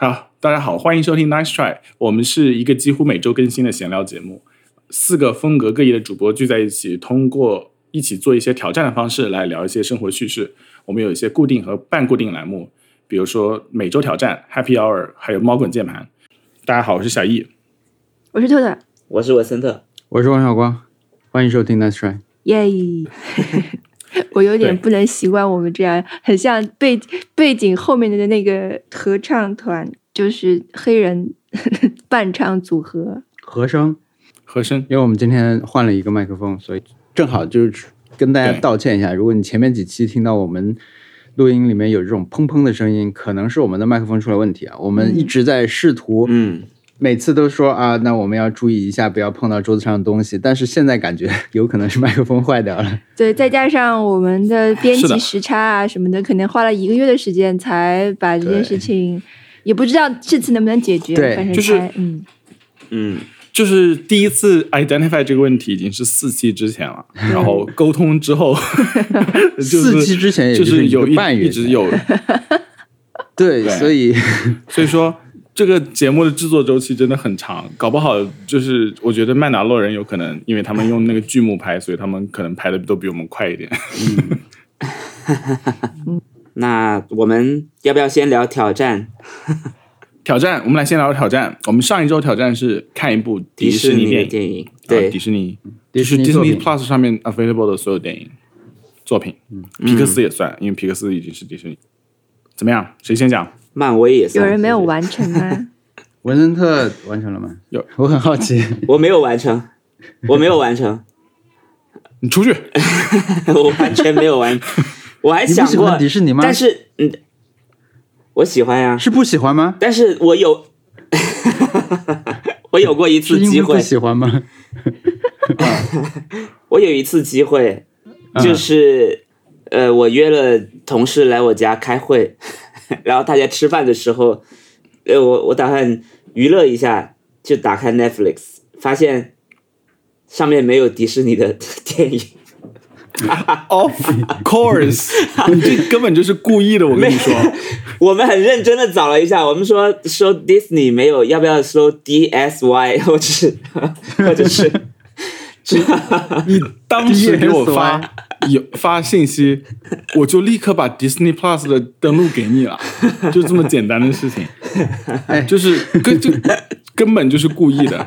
好，大家好，欢迎收听 Nice Try，我们是一个几乎每周更新的闲聊节目，四个风格各异的主播聚在一起，通过一起做一些挑战的方式来聊一些生活趣事。我们有一些固定和半固定栏目，比如说每周挑战、Happy Hour，还有猫滚键盘。大家好，我是小易，我是特特，我是文森特，我是王小光，欢迎收听 Nice Try。耶！我有点不能习惯我们这样，很像背背景后面的那个合唱团，就是黑人 伴唱组合和声，和声。因为我们今天换了一个麦克风，所以正好就是跟大家道歉一下。如果你前面几期听到我们录音里面有这种砰砰的声音，可能是我们的麦克风出了问题啊。我们一直在试图，嗯。每次都说啊，那我们要注意一下，不要碰到桌子上的东西。但是现在感觉有可能是麦克风坏掉了。对，再加上我们的编辑时差啊什么的，可能花了一个月的时间才把这件事情，也不知道这次能不能解决。对，反正就是嗯嗯，就是第一次 identify 这个问题已经是四期之前了，然后沟通之后，四期之前也就是有一半一直有。对，所以所以说。这个节目的制作周期真的很长，搞不好就是我觉得曼达洛人有可能，因为他们用那个剧目拍，所以他们可能拍的都比我们快一点。嗯，那我们要不要先聊挑战？挑战，我们来先聊挑战。我们上一周挑战是看一部迪士尼电影，对，迪士尼，迪士尼 Plus 上面 available 的所有电影作品，皮克斯也算，因为皮克斯已经是迪士尼。怎么样？谁先讲？漫威也有人没有完成吗？文森特完成了吗？有，我很好奇。我没有完成，我没有完成。你出去！我完全没有完。我还想过迪士尼吗？但是，嗯，我喜欢呀。是不喜欢吗？但是我有，我有过一次机会。不喜欢吗？我有一次机会，就是呃，我约了同事来我家开会。然后大家吃饭的时候，呃，我我打算娱乐一下，就打开 Netflix，发现上面没有迪士尼的 电影。Of course，你这根本就是故意的。我跟你说，我们很认真的找了一下，我们说说 Disney 没有，要不要搜 D S Y，或者是或者是，你当时给我发。有发信息，我就立刻把 Disney Plus 的登录给你了，就这么简单的事情，就是根就根本就是故意的。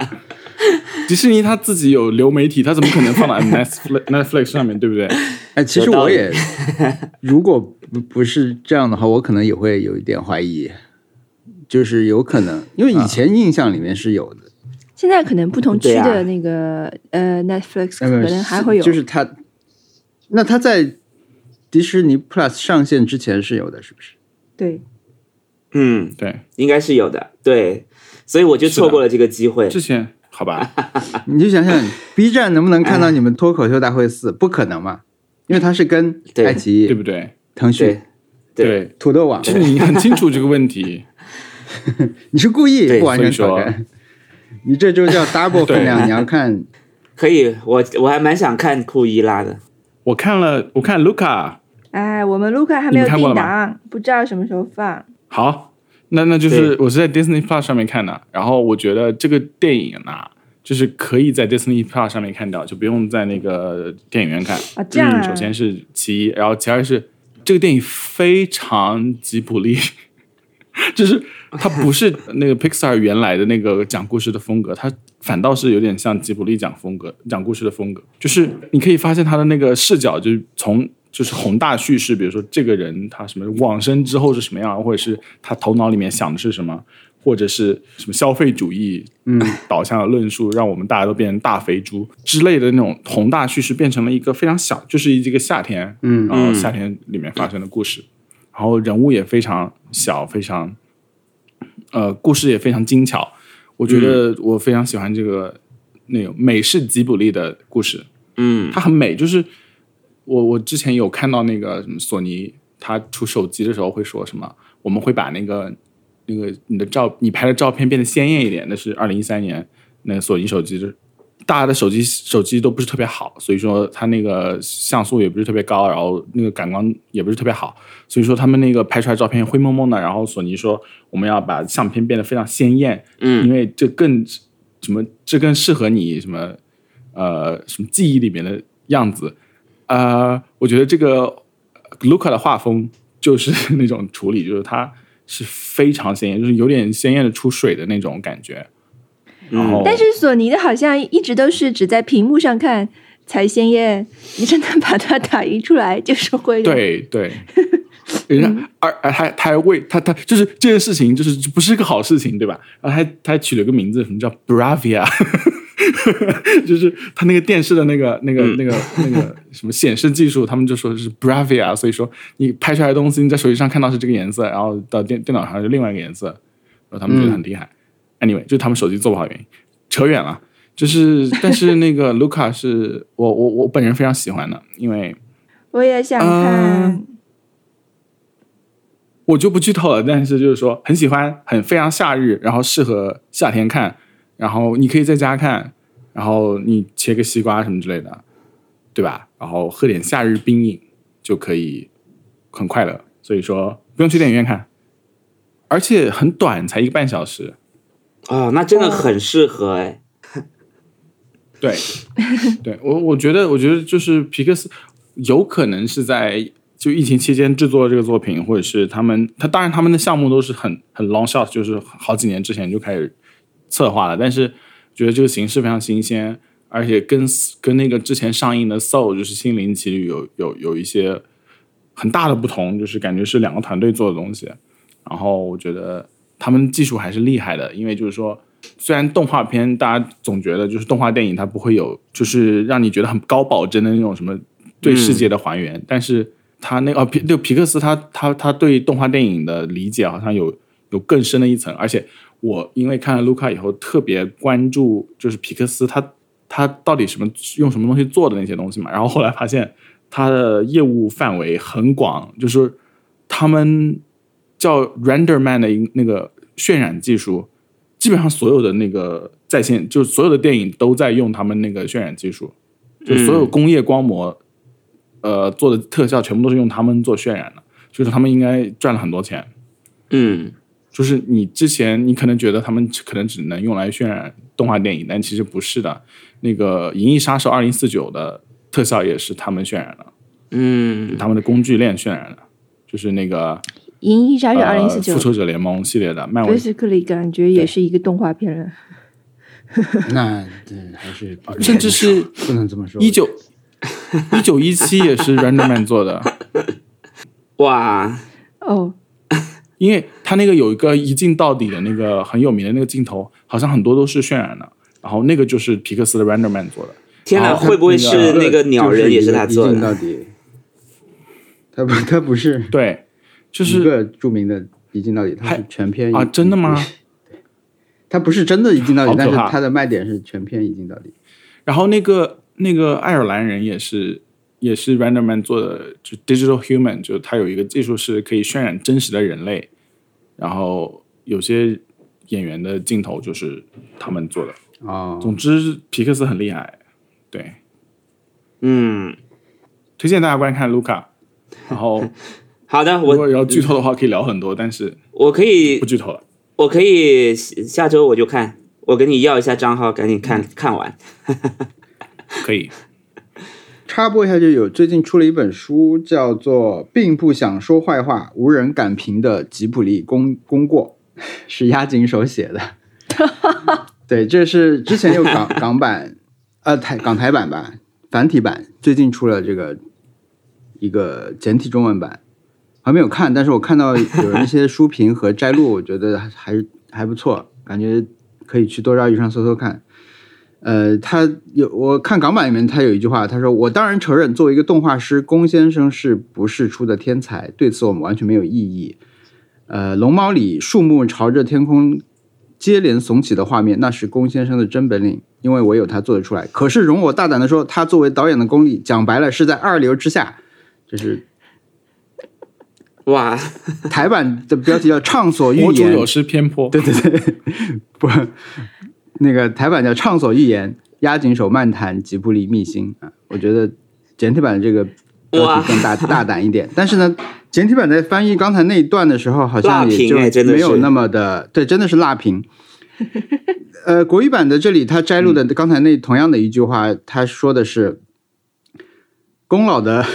迪士尼他自己有流媒体，他怎么可能放到 Netflix Netflix 上面对不对？哎，其实我也，如果不不是这样的话，我可能也会有一点怀疑，就是有可能，因为以前印象里面是有的，现在可能不同区的那个呃 Netflix 可能还会有，就是它。那它在迪士尼 Plus 上线之前是有的，是不是？对，嗯，对，应该是有的，对，所以我就错过了这个机会。之前好吧，你就想想 B 站能不能看到你们脱口秀大会四？不可能嘛，因为它是跟爱奇艺对。不对？腾讯对。土豆网，其实你很清楚这个问题，你是故意不完全挑战，你这就叫 double 分量，你要看，可以，我我还蛮想看库伊拉的。我看了，我看卢卡。哎，我们卢卡还没有定档，不知道什么时候放。好，那那就是我是在 Disney Plus 上面看的，然后我觉得这个电影呢，就是可以在 Disney Plus 上面看到，就不用在那个电影院看。啊，这样。首先是其一，然后其二是这个电影非常吉卜力，就是它不是那个 Pixar 原来的那个讲故事的风格，它。反倒是有点像吉卜力讲风格、讲故事的风格，就是你可以发现他的那个视角，就是从就是宏大叙事，比如说这个人他什么往生之后是什么样，或者是他头脑里面想的是什么，或者是什么消费主义嗯导向的论述，让我们大家都变成大肥猪之类的那种宏大叙事，变成了一个非常小，就是一个夏天，嗯，然后夏天里面发生的故事，然后人物也非常小，非常呃，故事也非常精巧。我觉得我非常喜欢这个那个美式吉卜力的故事，嗯，它很美。就是我我之前有看到那个什么索尼，他出手机的时候会说什么，我们会把那个那个你的照你拍的照片变得鲜艳一点。那是二零一三年那个索尼手机的大家的手机手机都不是特别好，所以说它那个像素也不是特别高，然后那个感光也不是特别好，所以说他们那个拍出来照片灰蒙蒙的。然后索尼说我们要把相片变得非常鲜艳，嗯因为这更什么这更适合你什么呃什么记忆里面的样子。呃，我觉得这个 Luca 的画风就是那种处理，就是它是非常鲜艳，就是有点鲜艳的出水的那种感觉。但是索尼的好像一直都是只在屏幕上看才鲜艳，你真的把它打印出来就是会对对，人家而而他他还为他他就是这件事情就是不是个好事情，对吧？然后还他还取了个名字，什么叫 Bravia，就是他那个电视的那个那个那个那个什么显示技术，他们就说是 Bravia，所以说你拍出来的东西你在手机上看到是这个颜色，然后到电电脑上是另外一个颜色，然后他们觉得很厉害。anyway，就是他们手机做不好的原因，扯远了。就是，但是那个卢卡是我我我本人非常喜欢的，因为我也想看。我就不剧透了，但是就是说很喜欢，很非常夏日，然后适合夏天看，然后你可以在家看，然后你切个西瓜什么之类的，对吧？然后喝点夏日冰饮就可以很快乐，所以说不用去电影院看，而且很短，才一个半小时。哦，那真的很适合哎。对，对我我觉得，我觉得就是皮克斯有可能是在就疫情期间制作这个作品，或者是他们他当然他们的项目都是很很 long shot，就是好几年之前就开始策划了，但是觉得这个形式非常新鲜，而且跟跟那个之前上映的 Soul 就是心灵奇旅有有有一些很大的不同，就是感觉是两个团队做的东西，然后我觉得他们技术还是厉害的，因为就是说。虽然动画片大家总觉得就是动画电影它不会有，就是让你觉得很高保真的那种什么对世界的还原，但是他那个哦皮就皮克斯他他他对动画电影的理解好像有有更深的一层，而且我因为看了卢卡以后特别关注就是皮克斯他他到底什么用什么东西做的那些东西嘛，然后后来发现他的业务范围很广，就是他们叫 RenderMan 的一那个渲染技术。基本上所有的那个在线，就是所有的电影都在用他们那个渲染技术，就所有工业光膜，呃，做的特效全部都是用他们做渲染的，就是他们应该赚了很多钱。嗯，就是你之前你可能觉得他们可能只能用来渲染动画电影，但其实不是的。那个《银翼杀手二零四九》的特效也是他们渲染的，嗯，他们的工具链渲染的，就是那个。《银翼杀手二零四九复》仇者联盟系列的漫威，basically 感觉也是一个动画片了。那对还是甚至是不能这么说。一九一九一七也是 RenderMan 做的，哇，哦，因为他那个有一个一镜到底的那个很有名的那个镜头，好像很多都是渲染的，然后那个就是皮克斯的 RenderMan 做的。天哪，会不会是那个鸟人也是他做的？一镜到底，他不，他不是对，就是一是个著名的一镜到底，它是全片啊，真的吗？？它不是真的一镜到底但是怕他的卖点是全片一镜到底。然后那个那个爱尔兰人也是也是 RenderMan 做的，就 Digital Human，就他有一个技术是可以渲染真实的人类，然后有些演员的镜头就是他们做的。哦，总之，皮克斯很厉害，对，嗯，推荐大家观看卢卡。然后，好的，如果我要剧透的话，可以聊很多，但是我可以不剧透了。我可以下周我就看，我跟你要一下账号，赶紧看看完。可以，插播一下，就有最近出了一本书，叫做《并不想说坏话，无人敢评的吉普力功功过》，是押井手写的。对，这是之前有港港版，呃台港台版吧，繁体版，最近出了这个一个简体中文版，还没有看，但是我看到有一些书评和摘录，我觉得还还是还不错，感觉可以去多抓鱼上搜搜看。呃，他有我看港版里面，他有一句话，他说：“我当然承认，作为一个动画师，宫先生是不世出的天才，对此我们完全没有异议。”呃，龙猫里树木朝着天空接连耸起的画面，那是宫先生的真本领，因为唯有他做得出来。可是容我大胆的说，他作为导演的功力，讲白了是在二流之下。就是哇，台版的标题叫“畅所欲言博主有失偏颇。对对对，不，那个台版叫“畅所欲言”，押紧手漫谈吉卜力秘辛啊，我觉得简体版的这个标题更大大胆一点，但是呢，简体版在翻译刚才那一段的时候，好像也就哎真的是没有那么的对，真的是辣评。呃，国语版的这里他摘录的刚才那同样的一句话，他说的是宫老的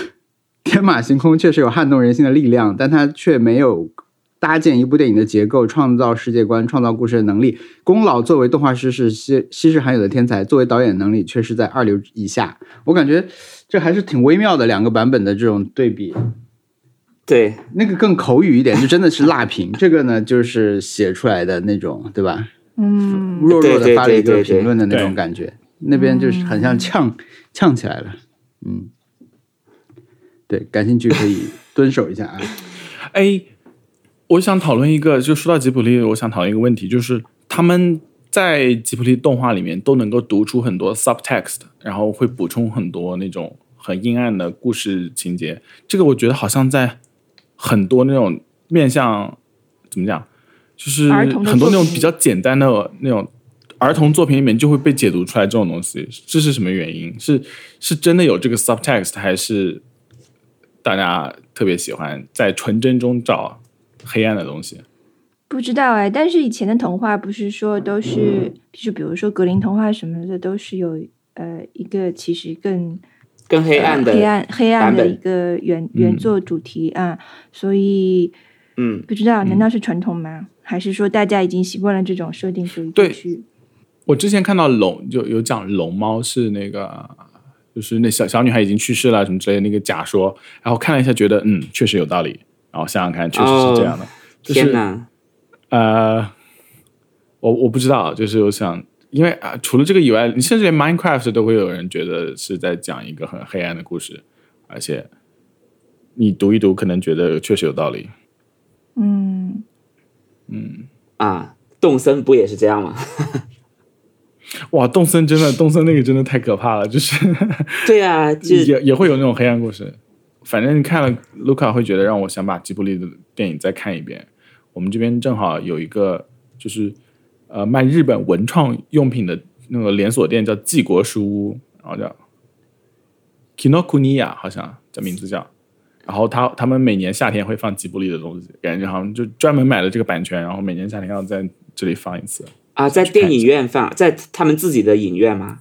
天马行空确实有撼动人心的力量，但他却没有搭建一部电影的结构、创造世界观、创造故事的能力。宫老作为动画师是稀稀世罕有的天才，作为导演能力却是在二流以下。我感觉这还是挺微妙的两个版本的这种对比。对，那个更口语一点，就真的是辣评；这个呢，就是写出来的那种，对吧？嗯，弱弱的发了一个评论的那种感觉，那边就是很像呛呛起来了。嗯，对，感兴趣可以 蹲守一下啊。哎，我想讨论一个，就说到吉卜力，我想讨论一个问题，就是他们在吉卜力动画里面都能够读出很多 subtext，然后会补充很多那种很阴暗的故事情节。这个我觉得好像在很多那种面向怎么讲，就是很多那种比较简单的那种。儿童作品里面就会被解读出来这种东西，这是什么原因？是是真的有这个 subtext，还是大家特别喜欢在纯真中找黑暗的东西？不知道哎，但是以前的童话不是说都是，就是比如说格林童话什么的，都是有呃一个其实更更黑暗的黑暗黑暗的一个原原作主题啊，所以嗯，不知道难道是传统吗？还是说大家已经习惯了这种设定，所以对。我之前看到龙就有讲龙猫是那个，就是那小小女孩已经去世了什么之类的那个假说，然后看了一下，觉得嗯确实有道理，然后想想看，确实是这样的。就是天哪，呃，我我不知道，就是我想，因为啊，除了这个以外，你甚至连 Minecraft 都会有人觉得是在讲一个很黑暗的故事，而且你读一读，可能觉得确实有道理。嗯，啊，动森不也是这样吗？哇，动森真的，动森那个真的太可怕了，就是 对啊，就也也会有那种黑暗故事。反正看了卢卡会觉得让我想把吉卜力的电影再看一遍。我们这边正好有一个就是呃卖日本文创用品的那个连锁店，叫纪国书屋，然后叫 Kinokuniya，好像叫名字叫。然后他他们每年夏天会放吉卜力的东西，感觉好像就专门买了这个版权，然后每年夏天要在这里放一次。啊，在电影院放，在他们自己的影院吗？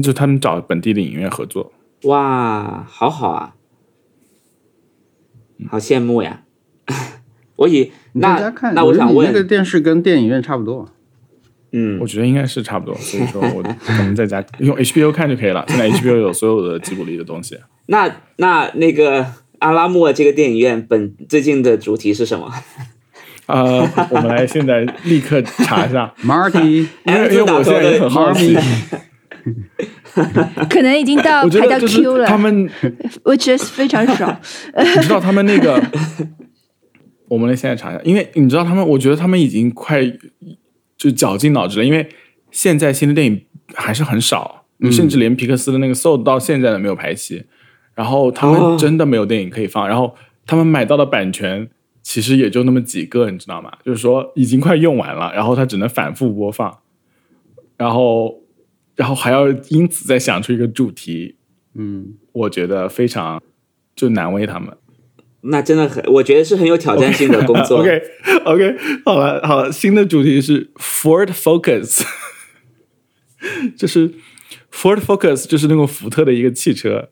就他们找本地的影院合作。哇，好好啊，好羡慕呀！我以那那我想觉得你那个，电视跟电影院差不多。嗯我，觉得应该是差不多，所以说我可能在家用 HBO 看就可以了。现在 HBO 有所有的吉卜力的东西。那那那个阿拉莫这个电影院本最近的主题是什么？呃，我们来现在立刻查一下，Marty，因为因为我现在也很好奇，可能已经到 我觉排到 Q 了他们，，which is 非常少。你知道他们那个，我们来现在查一下，因为你知道他们，我觉得他们已经快就绞尽脑汁了，因为现在新的电影还是很少，甚至连皮克斯的那个《Soul》到现在都没有排期，然后他们哦真的没有电影可以放，然后他们买到的版权。其实也就那么几个，你知道吗？就是说已经快用完了，然后它只能反复播放，然后，然后还要因此再想出一个主题，嗯，我觉得非常就难为他们。那真的很，我觉得是很有挑战性的工作。OK OK，好了好了，新的主题是 Ford Focus，就是 Ford Focus 就是那种福特的一个汽车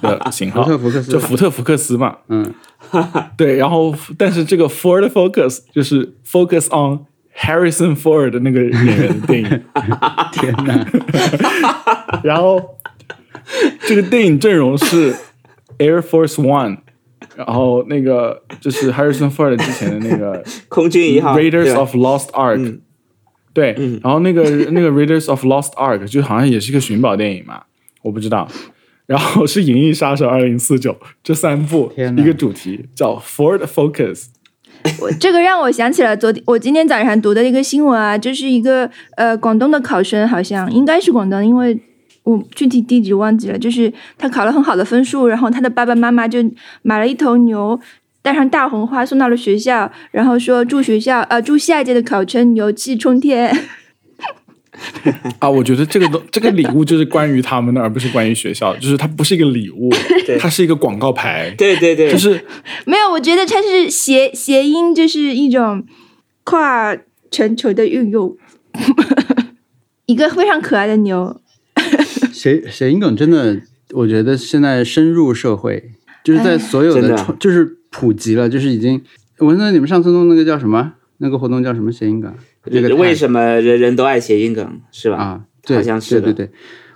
的型号，福特福克斯。就福特福克斯嘛。嗯，对，然后但是这个 Ford Focus 就是 focus on Harrison Ford 的那个演员的电影。天哪，然后这个电影阵容是 Air Force One，然后那个就是 Harrison Ford 之前的那个空军一号 Raiders of Lost Ark，、对，然后那个那个 Raiders of Lost Ark 就好像也是一个寻宝电影嘛，我不知道。然后是《银翼杀手二零四九》这三部一个主题叫 Ford Focus，我这个让我想起了昨天我今天早上读的一个新闻啊，就是一个呃广东的考生，好像应该是广东，因为我具体地址忘记了。就是他考了很好的分数，然后他的爸爸妈妈就买了一头牛，带上大红花送到了学校，然后说祝学校呃祝下一届的考生牛气冲天。啊，我觉得这个东这个礼物就是关于他们的，而不是关于学校，就是它不是一个礼物，它是一个广告牌，对对对，就是没有，我觉得它是谐谐音，就是一种跨全球的运用。一个非常可爱的牛，谐谐音梗真的，我觉得现在深入社会，就是在所有的，就是普及了，就是已经。我说你们上次弄那个叫什么？那个活动叫什么谐音梗？这个为什么人人都爱谐音梗是吧？啊，对，好像是的对对对，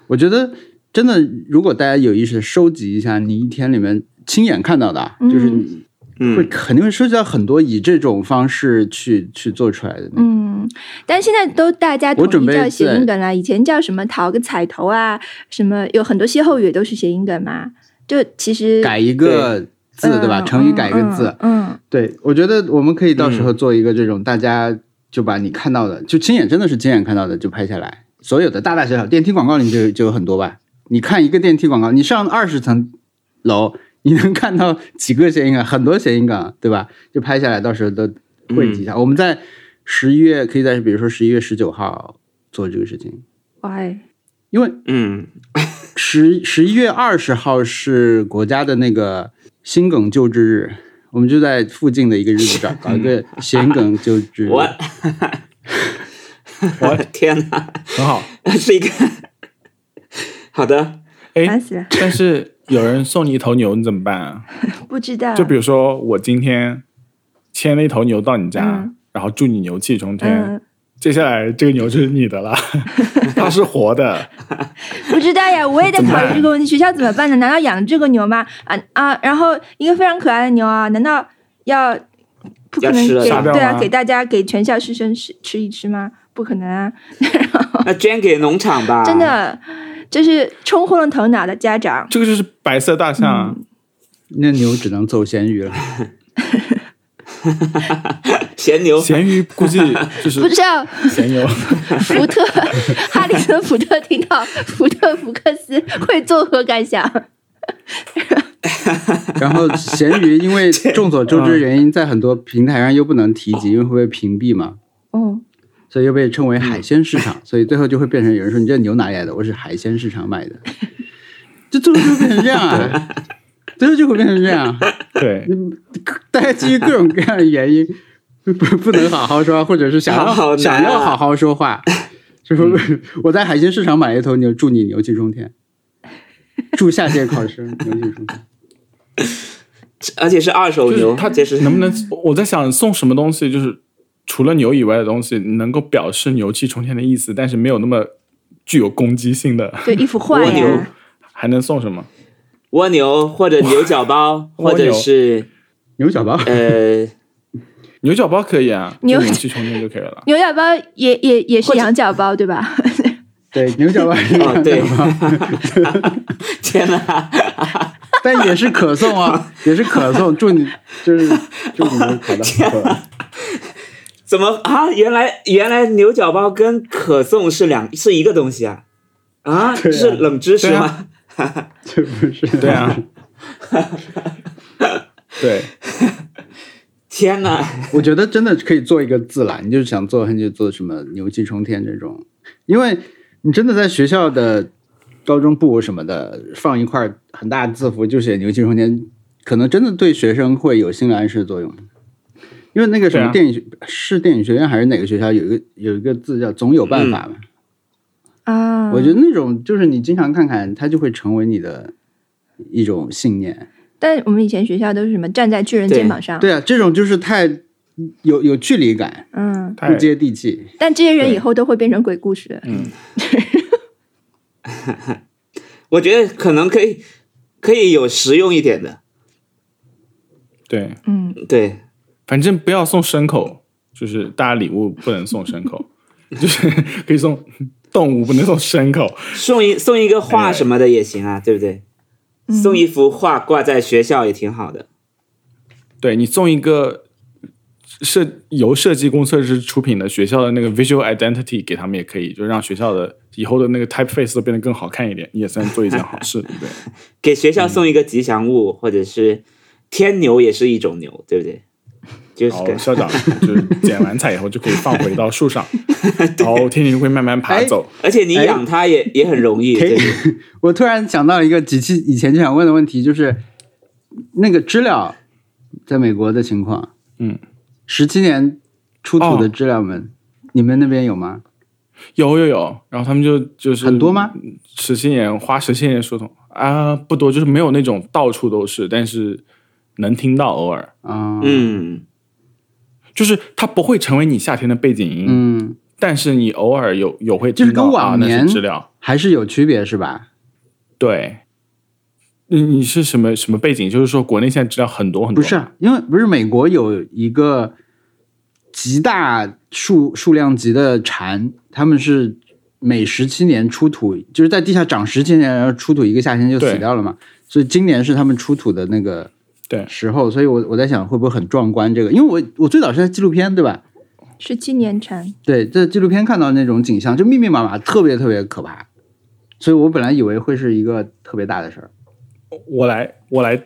我觉得真的，如果大家有意识地收集一下你一天里面亲眼看到的啊，就是你会嗯，肯定会收集到很多以这种方式去去做出来的。嗯，但现在都大家统我准备一叫谐音梗了。以前叫什么讨个彩头啊，什么有很多歇后语都是谐音梗嘛。就其实改一个字，对吧？嗯成语改一个字，嗯，嗯对我觉得我们可以到时候嗯做一个这种，大家就把你看到的，就亲眼真的是亲眼看到的就拍下来，所有的大大小小电梯广告里就就有很多吧。你看一个电梯广告，你上二十层楼，你能看到几个谐音梗，很多谐音梗，对吧？就拍下来，到时候都汇集一下。嗯我们在十一月，可以在比如说十一月十九号做这个事情，哎，因为嗯，十十一月二十号是国家的那个心梗救治日，我们就在附近的一个日子找搞一个 谐音梗救治日。我的 天哪，很好。是一个好的，哎但是有人送你一头牛，你怎么办啊？不知道。就比如说我今天牵了一头牛到你家，嗯然后祝你牛气冲天，嗯，接下来这个牛就是你的了，它是活的，不知道呀，我也在考虑这个问题。学校怎么办呢？难道养这个牛吗？啊啊！然后一个非常可爱的牛啊，难道要不可能给对啊给大家给全校师生吃吃一吃吗？不可能啊！那捐给农场吧，真的，这是冲昏了头脑的家长。这个就是白色大象啊。那牛只能走咸鱼了。咸牛，咸鱼估计 就是不知道咸牛，福特哈里森福特听到福特福克斯会作何感想？然后咸鱼因为众所周知原因，在很多平台上又不能提及，因为会被屏蔽嘛，哦，所以又被称为海鲜市场，所以最后就会变成有人说你这牛哪里来的？我是海鲜市场买的，这最后就变成这样啊，最后就会变成这样。对，大家基于各种各样的原因，不不能好好说，或者是想要、好难啊想要好好说话，就说、我在海鲜市场买了一头牛，祝你牛气冲天，祝下届考生牛气冲天。而且是二手牛，他这是能不能？我在想送什么东西，就是除了牛以外的东西，能够表示牛气冲天的意思，但是没有那么具有攻击性的，对，一幅画蜗牛呀，还能送什么？蜗牛或者牛角包，或者是牛角包，呃，牛角包可以啊，牛就牛气冲天就可以了。牛角包也也也是羊角包，对吧？对，牛角包是哦对牛角包，天哪，但也是可颂啊，也是可颂，祝你就是祝你们考得好。怎么啊？原来原来牛角包跟可颂是两是一个东西啊？啊是冷知识吗？这不是对啊，对，天哪！我觉得真的可以做一个字啦，你就是想做很久做什么牛气冲天这种，因为你真的在学校的高中部什么的放一块很大的字符就写牛气冲天，可能真的对学生会有心理暗示作用。因为那个什么电影学、是电影学院还是哪个学校有一个有一个字叫总有办法嘛？啊，我觉得那种就是你经常看看，它就会成为你的一种信念。但我们以前学校都是什么站在巨人肩膀上，对啊，这种就是太有有距离感，嗯，太不接地气。但这些人以后都会变成鬼故事。嗯，我觉得可能可以可以有实用一点的，对，嗯，对，反正不要送牲口，就是大家礼物不能送牲口，就是可以送动物，不能送牲口。送一送一个画什么的也行啊，对不对？送一幅画挂在学校也挺好的。对你送一个设由设计工作室出品的学校的那个 visual identity 给他们也可以，就让学校的以后的那个 typeface 都变得更好看一点，也算做一件好事，对 不对？给学校送一个吉祥物，或者是天牛也是一种牛，对不对？就是然后校长就是剪完彩以后就可以放回到树上，然后天庭会慢慢爬走。而且你养它也、也很容易，我突然想到一个几期以前就想问的问题，就是那个知了在美国的情况，嗯，十七年出土的哦知了们，你们那边有吗？有有有，然后他们就就是很多吗？十七年花十七年疏通啊，不多，就是没有那种到处都是，但是能听到偶尔，啊，嗯，就是它不会成为你夏天的背景音，嗯，但是你偶尔有有会就是跟听到啊，那往年是知了，还是有区别是吧？对。你你是什么什么背景？就是说国内现在知了很多很多，不是，啊因为不是美国有一个极大数数量级的蝉，他们是每十七年出土，就是在地下长十七年，然后出土一个夏天就死掉了嘛。所以今年是他们出土的那个对时候，所以我我在想会不会很壮观这个，因为我我最早是在纪录片对吧？十七年蝉，对，在纪录片看到那种景象，就密密麻麻，特别特别可怕。所以我本来以为会是一个特别大的事儿，我来我来，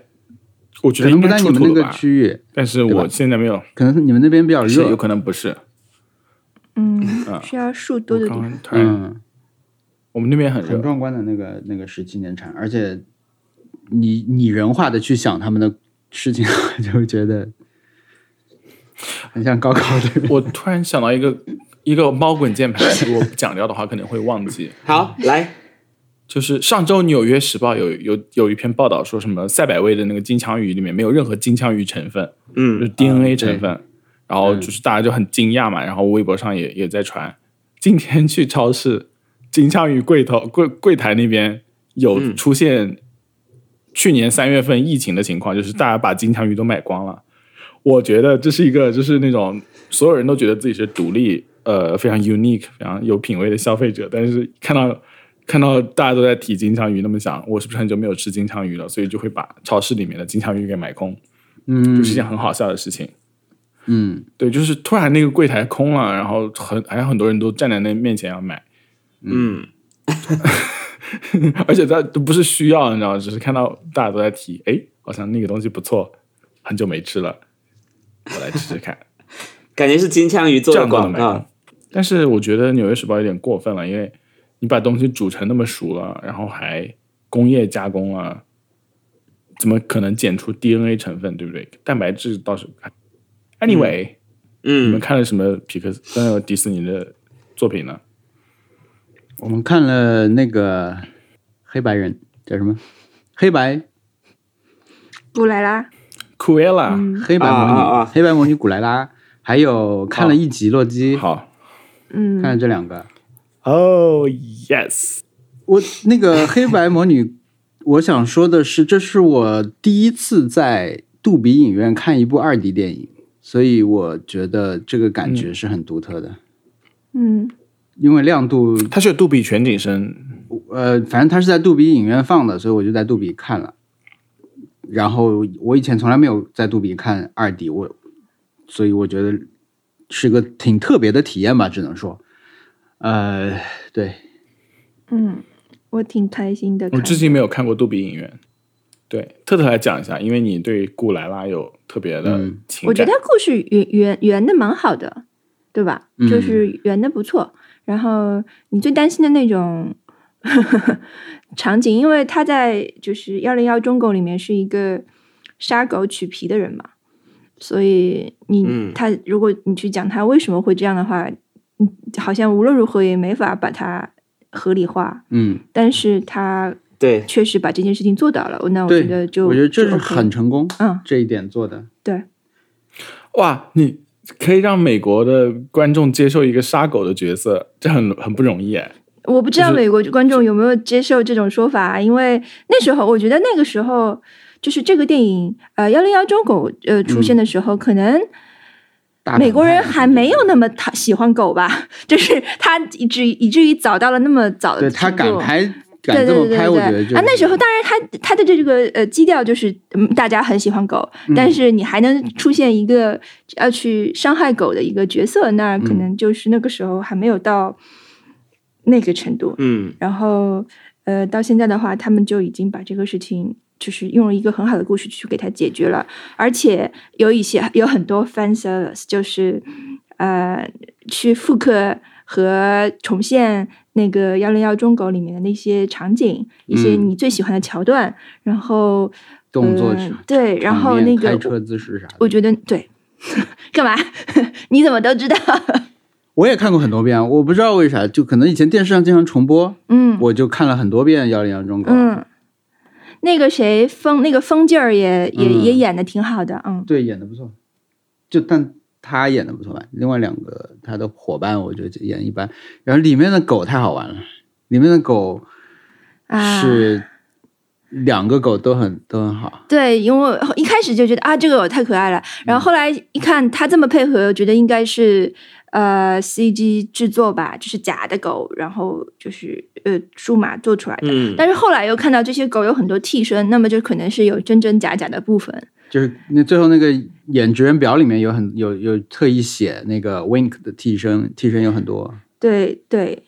我觉可能不得应该在你们那个区域，但是我现在没有，可能是你们那边比较热有。可能不是。嗯，嗯需要树多的地方。嗯，我们那边很，很壮观的那个那个十七年蝉，而且你拟人化的去想他们的事情，就会觉得很像高考的。我突然想到一个一个猫滚键盘，如果讲掉的话可能会忘记。好，来，就是上周《纽约时报有》有有一篇报道，说什么赛百味的那个金枪鱼里面没有任何金枪鱼成分，嗯就嗯是 DNA 啊成分，然后就是大家就很惊讶嘛，然后微博上也也在传。今天去超市金枪鱼柜头柜柜台那边有嗯出现去年三月份疫情的情况，就是大家把金枪鱼都买光了。我觉得这是一个就是那种所有人都觉得自己是独立呃非常 unique 非常有品味的消费者，但是看到看到大家都在提金枪鱼，那么想我是不是很久没有吃金枪鱼了，所以就会把超市里面的金枪鱼给买空，嗯。就是一件很好笑的事情。嗯。对，就是突然那个柜台空了，然后很还有很多人都站在那面前要买，嗯，而且他都不是需要，你知道，只是看到大家都在提，哎，好像那个东西不错，很久没吃了，我来吃吃看。感觉是金枪鱼做的广告。但是我觉得《纽约时报》有点过分了，因为你把东西煮成那么熟了，然后还工业加工了，怎么可能检出 DNA 成分，对不对？蛋白质倒是。Anyway，嗯、你们嗯，看了什么皮克斯、呃迪士尼的作品呢？我们看了那个黑白人叫什么？黑白。布莱拉，库埃拉，黑白魔女，啊啊啊。黑白魔女古莱拉，还有看了一集洛基，好。嗯，看了这两个。哦、yes，我那个黑白魔女，我想说的是，这是我第一次在杜比影院看一部二 D 电影，所以我觉得这个感觉是很独特的，嗯因为亮度，它是有杜比全景声，呃，反正它是在杜比影院放的，所以我就在杜比看了。然后我以前从来没有在杜比看二 D，我所以我觉得是个挺特别的体验吧，只能说，呃，对，嗯，我挺开心的。我至今没有看过杜比影院。对，特特来讲一下，因为你对古莱拉有特别的嗯情感。我觉得故事圆圆圆的蛮好的，对吧？嗯就是圆的不错。然后你最担心的那种 场景，因为他在就是幺零幺中狗里面是一个杀狗取皮的人嘛，所以你、嗯。他如果你去讲他为什么会这样的话，你好像无论如何也没法把它合理化。嗯，但是他对，确实把这件事情做到了，那我觉得就我觉得这就是很成功，嗯，这一点做的。对，哇，你可以让美国的观众接受一个杀狗的角色，这很很不容易哎。我不知道美国观众有没有接受这种说法啊，因为那时候我觉得那个时候就是这个电影呃幺零幺中狗呃出现的时候，可能美国人还没有那么讨喜欢狗吧，就是他以至于以至于早到了那么早的对他敢拍，敢这么拍，我觉得就对啊，那时候当然他他的这个呃基调就是嗯大家很喜欢狗，嗯。但是你还能出现一个要去伤害狗的一个角色，那可嗯。能就是那个时候还没有到那个程度。嗯。然后呃，到现在的话，他们就已经把这个事情就是用了一个很好的故事去给它解决了，而且有一些有很多 fan service，就是呃去复刻和重现那个幺零幺中狗里面的那些场景，一些嗯你最喜欢的桥段，然后动作呃对，然后那个开车姿势啥的，我觉得对，干嘛？你怎么都知道？我也看过很多遍，我不知道为啥，就可能以前电视上经常重播，嗯我就看了很多遍《幺零幺中狗》。嗯，那个谁风那个风劲儿也也、嗯也演的挺好的，嗯对，演的不错，就但他演的不错吧？另外两个他的伙伴，我觉得演一般。然后里面的狗太好玩了，里面的狗啊，是两个狗都很都很好。对，因为一开始就觉得啊，这个狗太可爱了，然后后来一看他这么配合，我觉得应该是呃 CG 制作吧，就是假的狗，然后就是呃数码做出来的。嗯，但是后来又看到这些狗有很多替身，那么就可能是有真真假假的部分。就是那最后那个演职员表里面有很有有特意写那个 Wink 的替身，替身有很多。对对，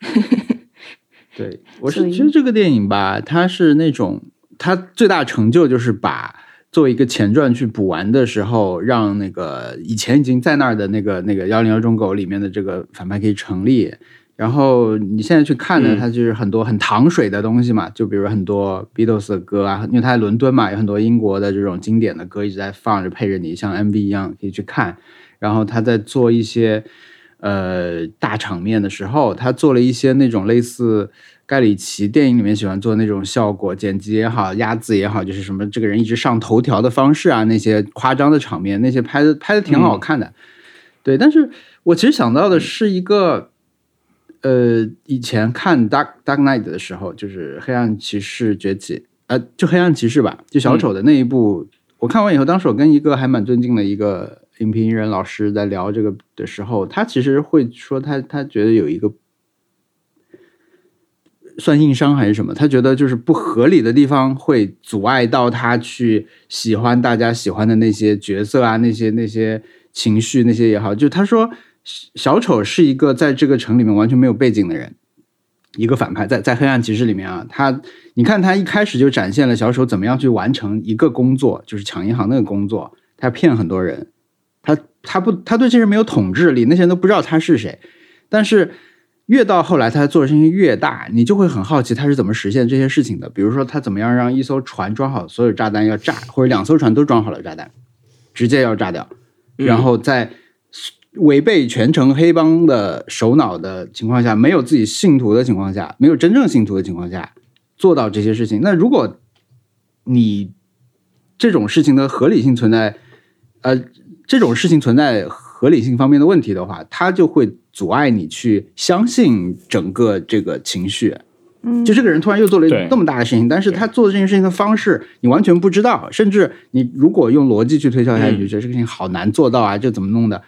对，我是其实这个电影吧，它是那种它最大成就就是把作为一个前传去补完的时候，让那个以前已经在那儿的那个那个幺零幺中狗里面的这个反派可以成立。然后你现在去看呢，嗯它就是很多很糖水的东西嘛，就比如很多 Beatles 的歌啊，因为它在伦敦嘛，有很多英国的这种经典的歌一直在放着，配着你像 MV 一样可以去看。然后他在做一些呃大场面的时候，他做了一些那种类似盖里奇电影里面喜欢做那种效果剪辑也好，压字也好，就是什么这个人一直上头条的方式啊，那些夸张的场面，那些拍的拍的挺好看的。对，但是我其实想到的是一个。呃，以前看《Dark Dark Knight》的时候，就是《黑暗骑士崛起》，呃，就《黑暗骑士》吧，就小丑的那一部，我看完以后，当时我跟一个还蛮尊敬的一个影评人老师在聊这个的时候，他其实会说他他觉得有一个算硬伤还是什么，他觉得就是不合理的地方会阻碍到他去喜欢大家喜欢的那些角色啊，那些那些情绪那些也好，就他说小丑是一个在这个城里面完全没有背景的人。一个反派在在黑暗骑士里面啊，他你看他一开始就展现了小丑怎么样去完成一个工作，就是抢银行那个工作，他骗很多人，他他不他对这些人没有统治力，那些人都不知道他是谁。但是越到后来，他做的事情越大，你就会很好奇他是怎么实现这些事情的。比如说他怎么样让一艘船装好所有炸弹要炸，或者两艘船都装好了炸弹，直接要炸掉，然后在违背全城黑帮的首脑的情况下，没有自己信徒的情况下，没有真正信徒的情况下，做到这些事情。那如果你这种事情的合理性存在，呃，这种事情存在合理性方面的问题的话，它就会阻碍你去相信整个这个情绪。嗯，就这个人突然又做了对那么大的事情，但是他做的这件事情的方式你完全不知道，甚至你如果用逻辑去推敲一下，你就觉得这个事情好难做到啊，这怎么弄的？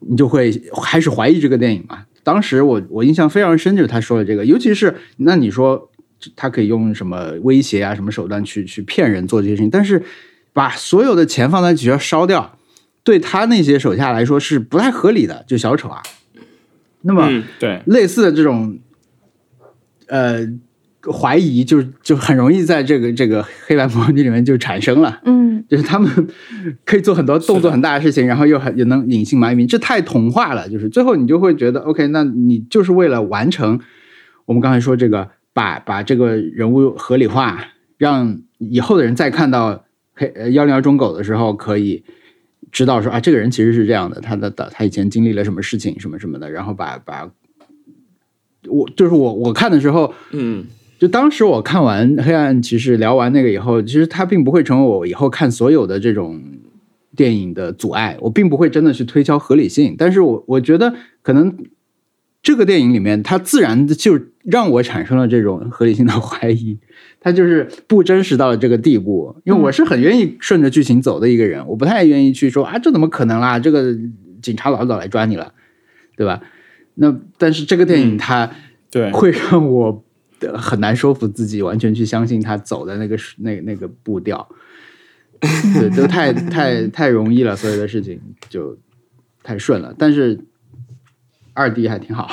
你就会开始怀疑这个电影嘛。当时我我印象非常深，就是他说的这个，尤其是那你说他可以用什么威胁啊、什么手段去去骗人做这些事情，但是把所有的钱放在学校烧掉，对他那些手下来说是不太合理的。就小丑啊，那么。嗯对，类似的这种呃怀疑就，就很容易在这个这个黑白模拟里面就产生了。嗯就是他们可以做很多动作很大的事情，然后又很也能隐姓埋名，这太童话了。就是最后你就会觉得，OK，那你就是为了完成我们刚才说这个，把把这个人物合理化，让以后的人再看到黑呃幺零二中狗的时候，可以知道说啊，这个人其实是这样的，他的的他以前经历了什么事情，什么什么的，然后把把我就是我我看的时候，嗯就当时我看完《黑暗骑士》聊完那个以后，其实它并不会成为我以后看所有的这种电影的阻碍，我并不会真的去推敲合理性，但是我我觉得可能这个电影里面，它自然的就让我产生了这种合理性的 怀疑，它就是不真实到了这个地步。因为我是很愿意顺着剧情走的一个人，我不太愿意去说啊，这怎么可能啦？这个警察老早来抓你了，对吧？那但是这个电影它。对，会让我呃很难说服自己完全去相信他走的那个是那那个步调，对，都太太太容易了，所有的事情就太顺了。但是二 D 还挺好，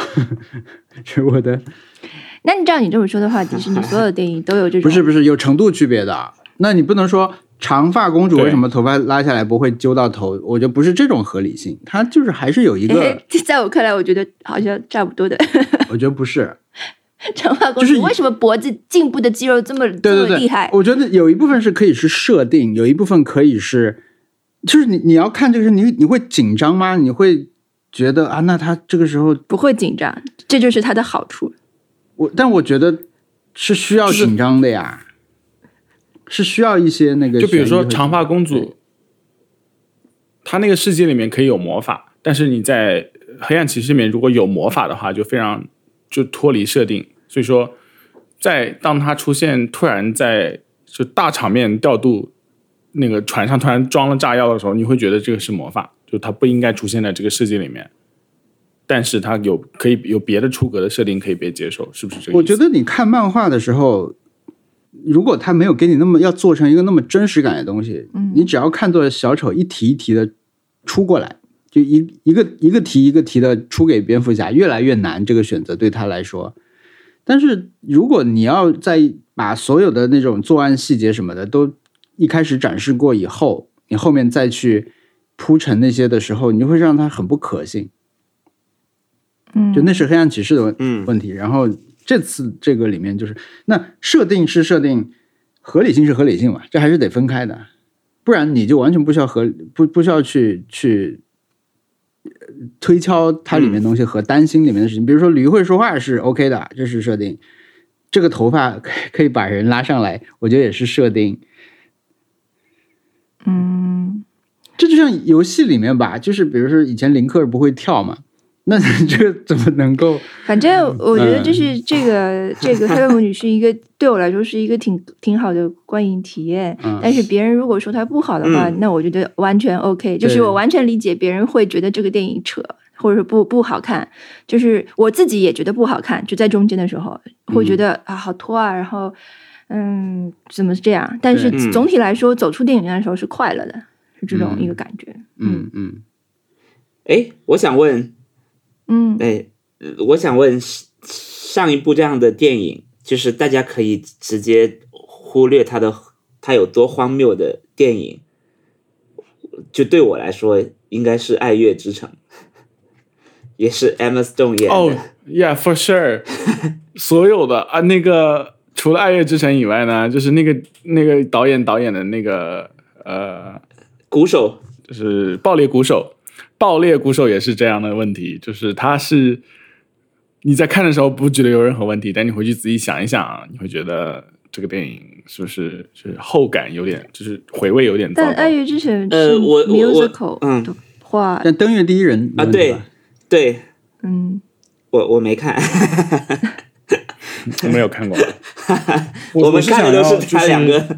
是我的 那你照你这么说的话，迪士尼所有的电影都有这种，不是不是有程度区别的。那你不能说长发公主为什么头发拉下来不会揪到头？我觉得不是这种合理性，它就是还是有一个哎，，在我看来，我觉得好像差不多的。我觉得不是。长发公就是以主为什么脖子颈部的肌肉这么对对对，这么厉害？我觉得有一部分是可以是设定，有一部分可以是，就是你你要看这个事，你你会紧张吗？你会觉得啊，那他这个时候不会紧张，这就是它的好处。我，但我觉得是需要紧张的呀，是需要一些那个，就比如说长发公主，她那个世界里面可以有魔法，但是你在黑暗骑士里面如果有魔法的话，就非常就脱离设定。所以说，在当他出现突然在就大场面调度那个船上突然装了炸药的时候，你会觉得这个是魔法，就它不应该出现在这个世界里面。但是它有可以有别的出格的设定可以被接受，是不是这个？我觉得你看漫画的时候，如果他没有给你那么要做成一个那么真实感的东西，嗯你只要看作小丑一题一题的出过来，就一一个一个题一个题的出给蝙蝠侠，越来越难这个选择对他来说。但是如果你要在把所有的那种作案细节什么的都一开始展示过以后，你后面再去铺陈那些的时候，你就会让它很不可信。嗯，就那是黑暗骑士的问嗯问题。然后这次这个里面就是，那设定是设定，合理性是合理性嘛，这还是得分开的，不然你就完全不需要合不不需要去去呃推敲它里面东西和担心里面的事情。比如说驴会说话是 OK 的，这是设定。这个头发可 以可以把人拉上来，我觉得也是设定。嗯，这就像游戏里面吧，就是比如说以前林克不会跳嘛，那这个怎么能够？反正我觉得嗯就是这个、这个黑白魔女是一个对我来说是一个挺挺好的观影体验。嗯但是别人如果说它不好的话，嗯那我觉得完全 OK，就是我完全理解别人会觉得这个电影扯。或者说不不好看，就是我自己也觉得不好看，就在中间的时候会觉得、啊好拖啊，然后嗯怎么是这样？但是总体来说，走出电影院的时候是快乐的，是这种嗯一个感觉。嗯嗯，哎，我想问，嗯。哎，呃我想问上一部这样的电影，就是大家可以直接忽略它的它有多荒谬的电影，就对我来说应该是《爱乐之城》，也是 Emma Stone 演的。哦、y e a h for sure，所有的啊，那个除了《爱乐之城》以外呢，就是那个那个导演导演的那个呃，鼓手，就是《爆裂鼓手》，《爆裂鼓手》也是这样的问题，就是他是你在看的时候不觉得有任何问题，但你回去仔细想一想，你会觉得这个电影是不是就是后感有点，就是回味有点糟但《糕。爱。乐之城》呃是我我我嗯。的话，但登月第一人啊对。对嗯，我我没看，我没有看过，我们是想要看的都是他两个，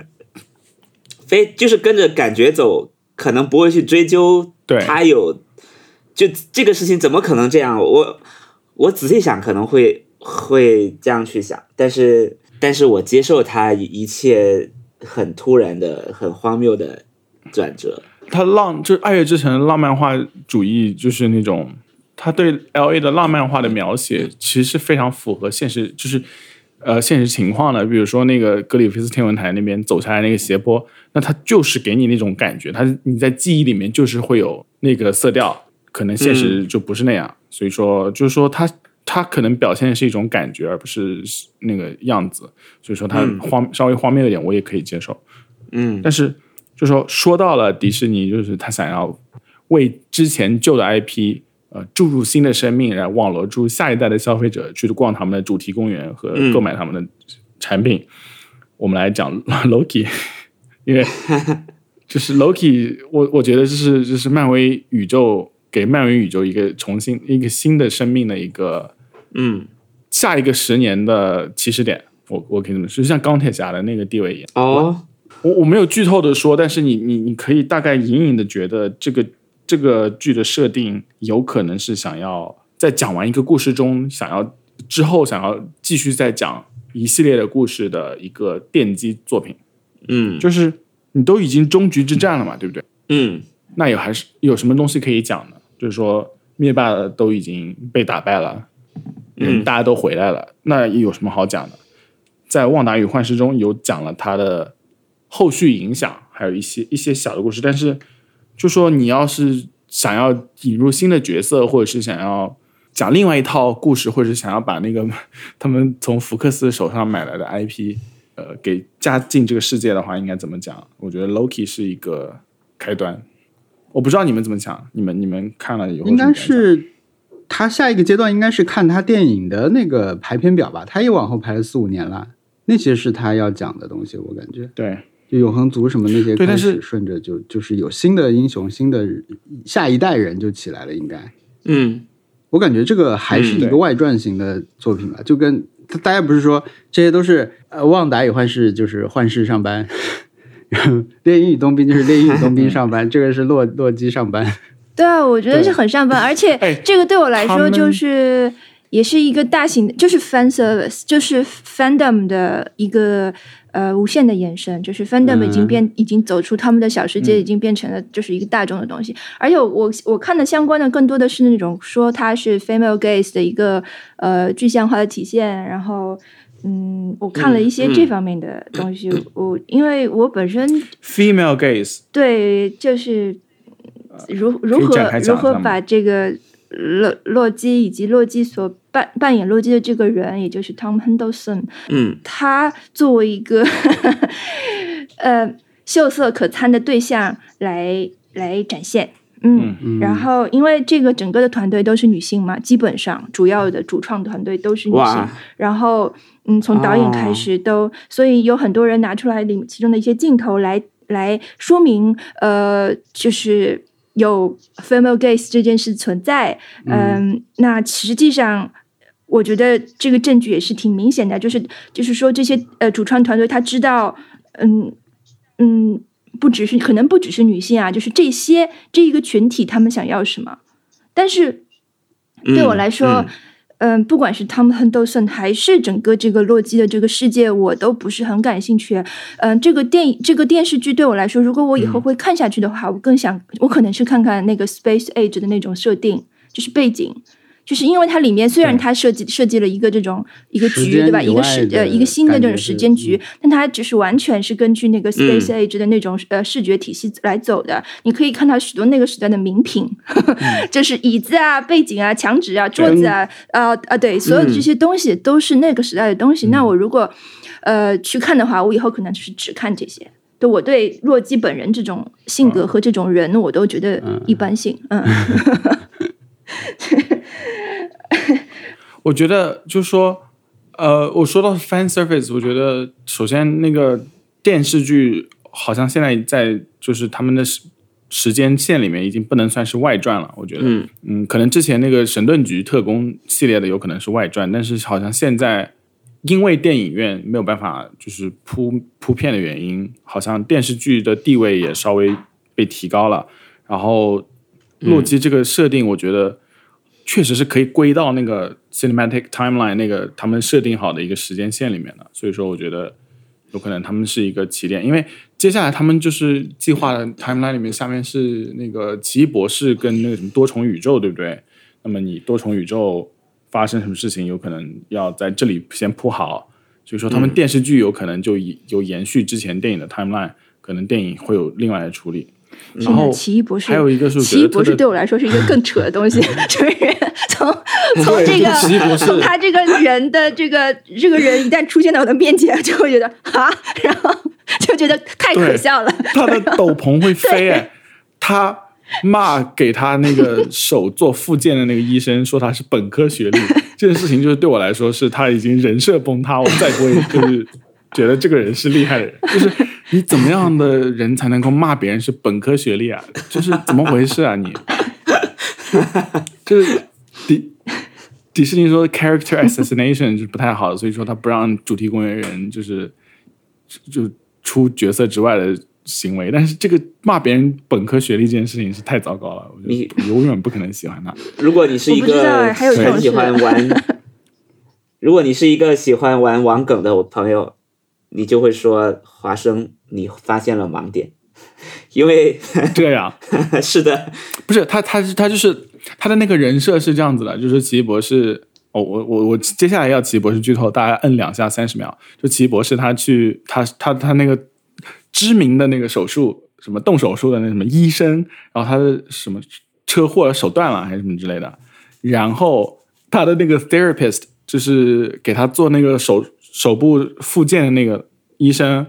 非就是跟着感觉走，可能不会去追究对。他有，就这个事情怎么可能这样？我我仔细想可能会会这样去想，但是但是我接受他一切很突然的、很荒谬的转折。他浪就是《爱乐之城》浪漫化主义，就是那种他对 L A 的浪漫化的描写，其实是非常符合现实，就是呃现实情况的。比如说那个格里菲斯天文台那边走下来那个斜坡，那它就是给你那种感觉，它你在记忆里面就是会有那个色调，可能现实就不是那样。所以说，就是说他他可能表现的是一种感觉，而不是那个样子。所以说它嗯荒、稍微荒谬一点，我也可以接受。嗯但是就说说到了迪士尼，就是他想要为之前旧的 IP 呃注入新的生命，然后网罗出下一代的消费者去逛他们的主题公园和嗯购买他们的产品。我们来讲 Loki，因为 就是 Loki，我我觉得这是这是漫威宇宙给漫威宇宙一个重新一个新的生命的一个嗯下一个十年的起始点。我我可以这么说，就像钢铁侠的那个地位一样。哦我我没有剧透的说，但是你你你可以大概隐隐的觉得这个这个剧的设定有可能是想要在讲完一个故事中，想要之后想要继续再讲一系列的故事的一个奠基作品，嗯就是你都已经终局之战了嘛，对不对？嗯那有还是有什么东西可以讲呢？就是说灭霸都已经被打败了，嗯大家都回来了，那有什么好讲的？在《旺达与幻视》中有讲了他的后续影响，还有一些一些小的故事，但是就说你要是想要引入新的角色，或者是想要讲另外一套故事，或者是想要把那个他们从福克斯手上买来的 IP，呃，给加进这个世界的话，应该怎么讲？我觉得 Loki 是一个开端。我不知道你们怎么想，你们你们看了以后应该是他下一个阶段应该是看他电影的那个排片表吧，他也往后排了四五年了，那些是他要讲的东西，我感觉。对。就永恒族什么那些开对但是始顺着就就是有新的英雄，新的下一代人就起来了，应该。嗯。我感觉这个还是一个外传型的作品吧，就跟大家不是说这些都是呃旺达与幻视就是幻视上班，猎鹰与冬兵就是猎鹰与冬兵上班，这个是洛洛基上班。对啊，我觉得是很上班，而且哎这个对我来说就是也是一个大型的，就是 fan service，就是 fandom 的一个呃无限的延伸，就是 fandom 已经变、已经走出他们的小世界，已经变成了就是一个大众的东西。而且我我看的相关的更多的是那种说它是 female gaze 的一个呃具象化的体现，然后。嗯，我看了一些嗯这方面的东西，我因为我本身，female gaze，对，就是如如何如何把这个洛洛基以及洛基所扮扮演洛基的这个人，也就是 Tom Henderson，嗯。他作为一个 呃秀色可餐的对象来来展现。嗯，嗯。然后因为这个整个的团队都是女性嘛，基本上主要的主创团队都是女性，然后嗯，从导演开始都，所以有很多人拿出来里其中的一些镜头来来说明，呃，就是有 female gaze 这件事存在，嗯，那实际上。我觉得这个证据也是挺明显的，就是就是说这些呃主创团队他知道，嗯嗯，不只是可能不只是女性啊，就是这些这一个群体他们想要什么，但是对我来说，嗯、不管是 Tom Henderson 还是整个这个洛基的这个世界，我都不是很感兴趣。嗯、这个电影、这个电视剧对我来说，如果我以后会看下去的话，我更想，我可能是看看那个 Space Age 的那种设定，就是背景。就是因为它里面虽然它设计设计了一个这种一个局，对吧？一个时呃一个新的这种时间局，嗯但它只是完全是根据那个 Space Age 的那种、呃视觉体系来走的。你可以看到许多那个时代的名品，就是椅子啊、背景啊、墙纸啊、桌子啊，啊啊，对，所有这些东西都是那个时代的东西。那我如果呃去看的话，我以后可能就是只看这些。对我对洛基本人这种性格和这种人，我都觉得一般性。嗯，我觉得就是说，呃，我说到 fan service，我觉得首先那个电视剧好像现在在就是他们的时时间线里面已经不能算是外传了。我觉得，嗯嗯，可能之前那个神盾局特工系列的有可能是外传，但是好像现在因为电影院没有办法就是铺铺片的原因，好像电视剧的地位也稍微被提高了。然后洛基这个设定，我觉得确实是可以归到那个 cinematic timeline 那个他们设定好的一个时间线里面的。所以说，我觉得有可能他们是一个起点，因为接下来他们就是计划的 timeline 里面，下面是那个奇异博士跟那个什么多重宇宙，对不对？那么你多重宇宙发生什么事情，有可能要在这里先铺好。所以说，他们电视剧有可能就以有延续之前电影的 timeline，可能电影会有另外的处理。然后奇异博士还有一个是奇异博士对我来说是一个更扯的东西，就是从从这个从他这个人的这个这个人一旦出现在我的面前，就会觉得啊，然后就觉得太可笑了。他的斗篷会飞 哎，他骂给他那个手做复健的那个医生说他是本科学历，这件事情就是对我来说是他已经人设崩塌，我再不会就是觉得这个人是厉害的人，就是你怎么样的人才能够骂别人是本科学历啊？就是怎么回事啊你？就是迪迪士尼说 character assassination 就是不太好，所以说他不让主题公园人就是就出角色之外的行为，但是这个骂别人本科学历这件事情是太糟糕了，我觉你得永远不可能喜欢他。如果你是一个很喜欢玩，如果你是一个喜欢玩网梗的朋友，你就会说华生，你发现了盲点，因为 这样 是的，不是他，他是他就是他的那个人设是这样子的，就是奇异博士，哦，我我我接下来要奇异博士剧透，大家摁两下三十秒。就奇异博士他去他他他那个知名的那个手术什么动手术的那什么医生，然后他的什么车祸手断了还是什么之类的，然后他的那个 therapist 就是给他做那个手手部复健的那个医生，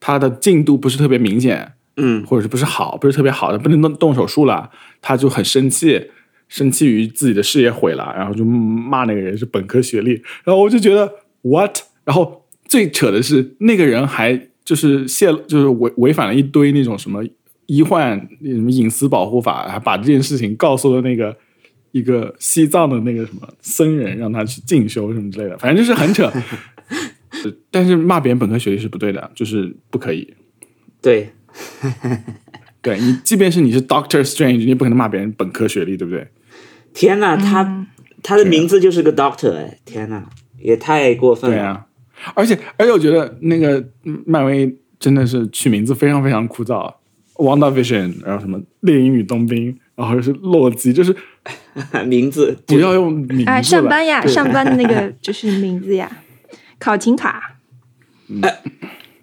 他的进度不是特别明显，嗯或者是不是好，不是特别好的，不能动动手术了，他就很生气，生气于自己的事业毁了，然后就骂那个人是本科学历，然后我就觉得 what，然后最扯的是那个人还就是泄露，就是违违反了一堆那种什么医患什么隐私保护法，还把这件事情告诉了那个。一个西藏的那个什么僧人，让他去进修什么之类的，反正就是很扯。但是骂别人本科学历是不对的，就是不可以。对，对你，即便是你是 Doctor Strange，你也不可能骂别人本科学历，对不对？天呐，他他的名字就是个 Doctor 哎，天呐，也太过分了。对啊，而且而且我觉得那个嗯漫威真的是取名字非常非常枯燥，Wanda Vision，然后什么猎鹰与冬兵，然后是洛基，就是 名字不要用名字啊，上班呀，上班的那个 就是名字呀，考勤卡。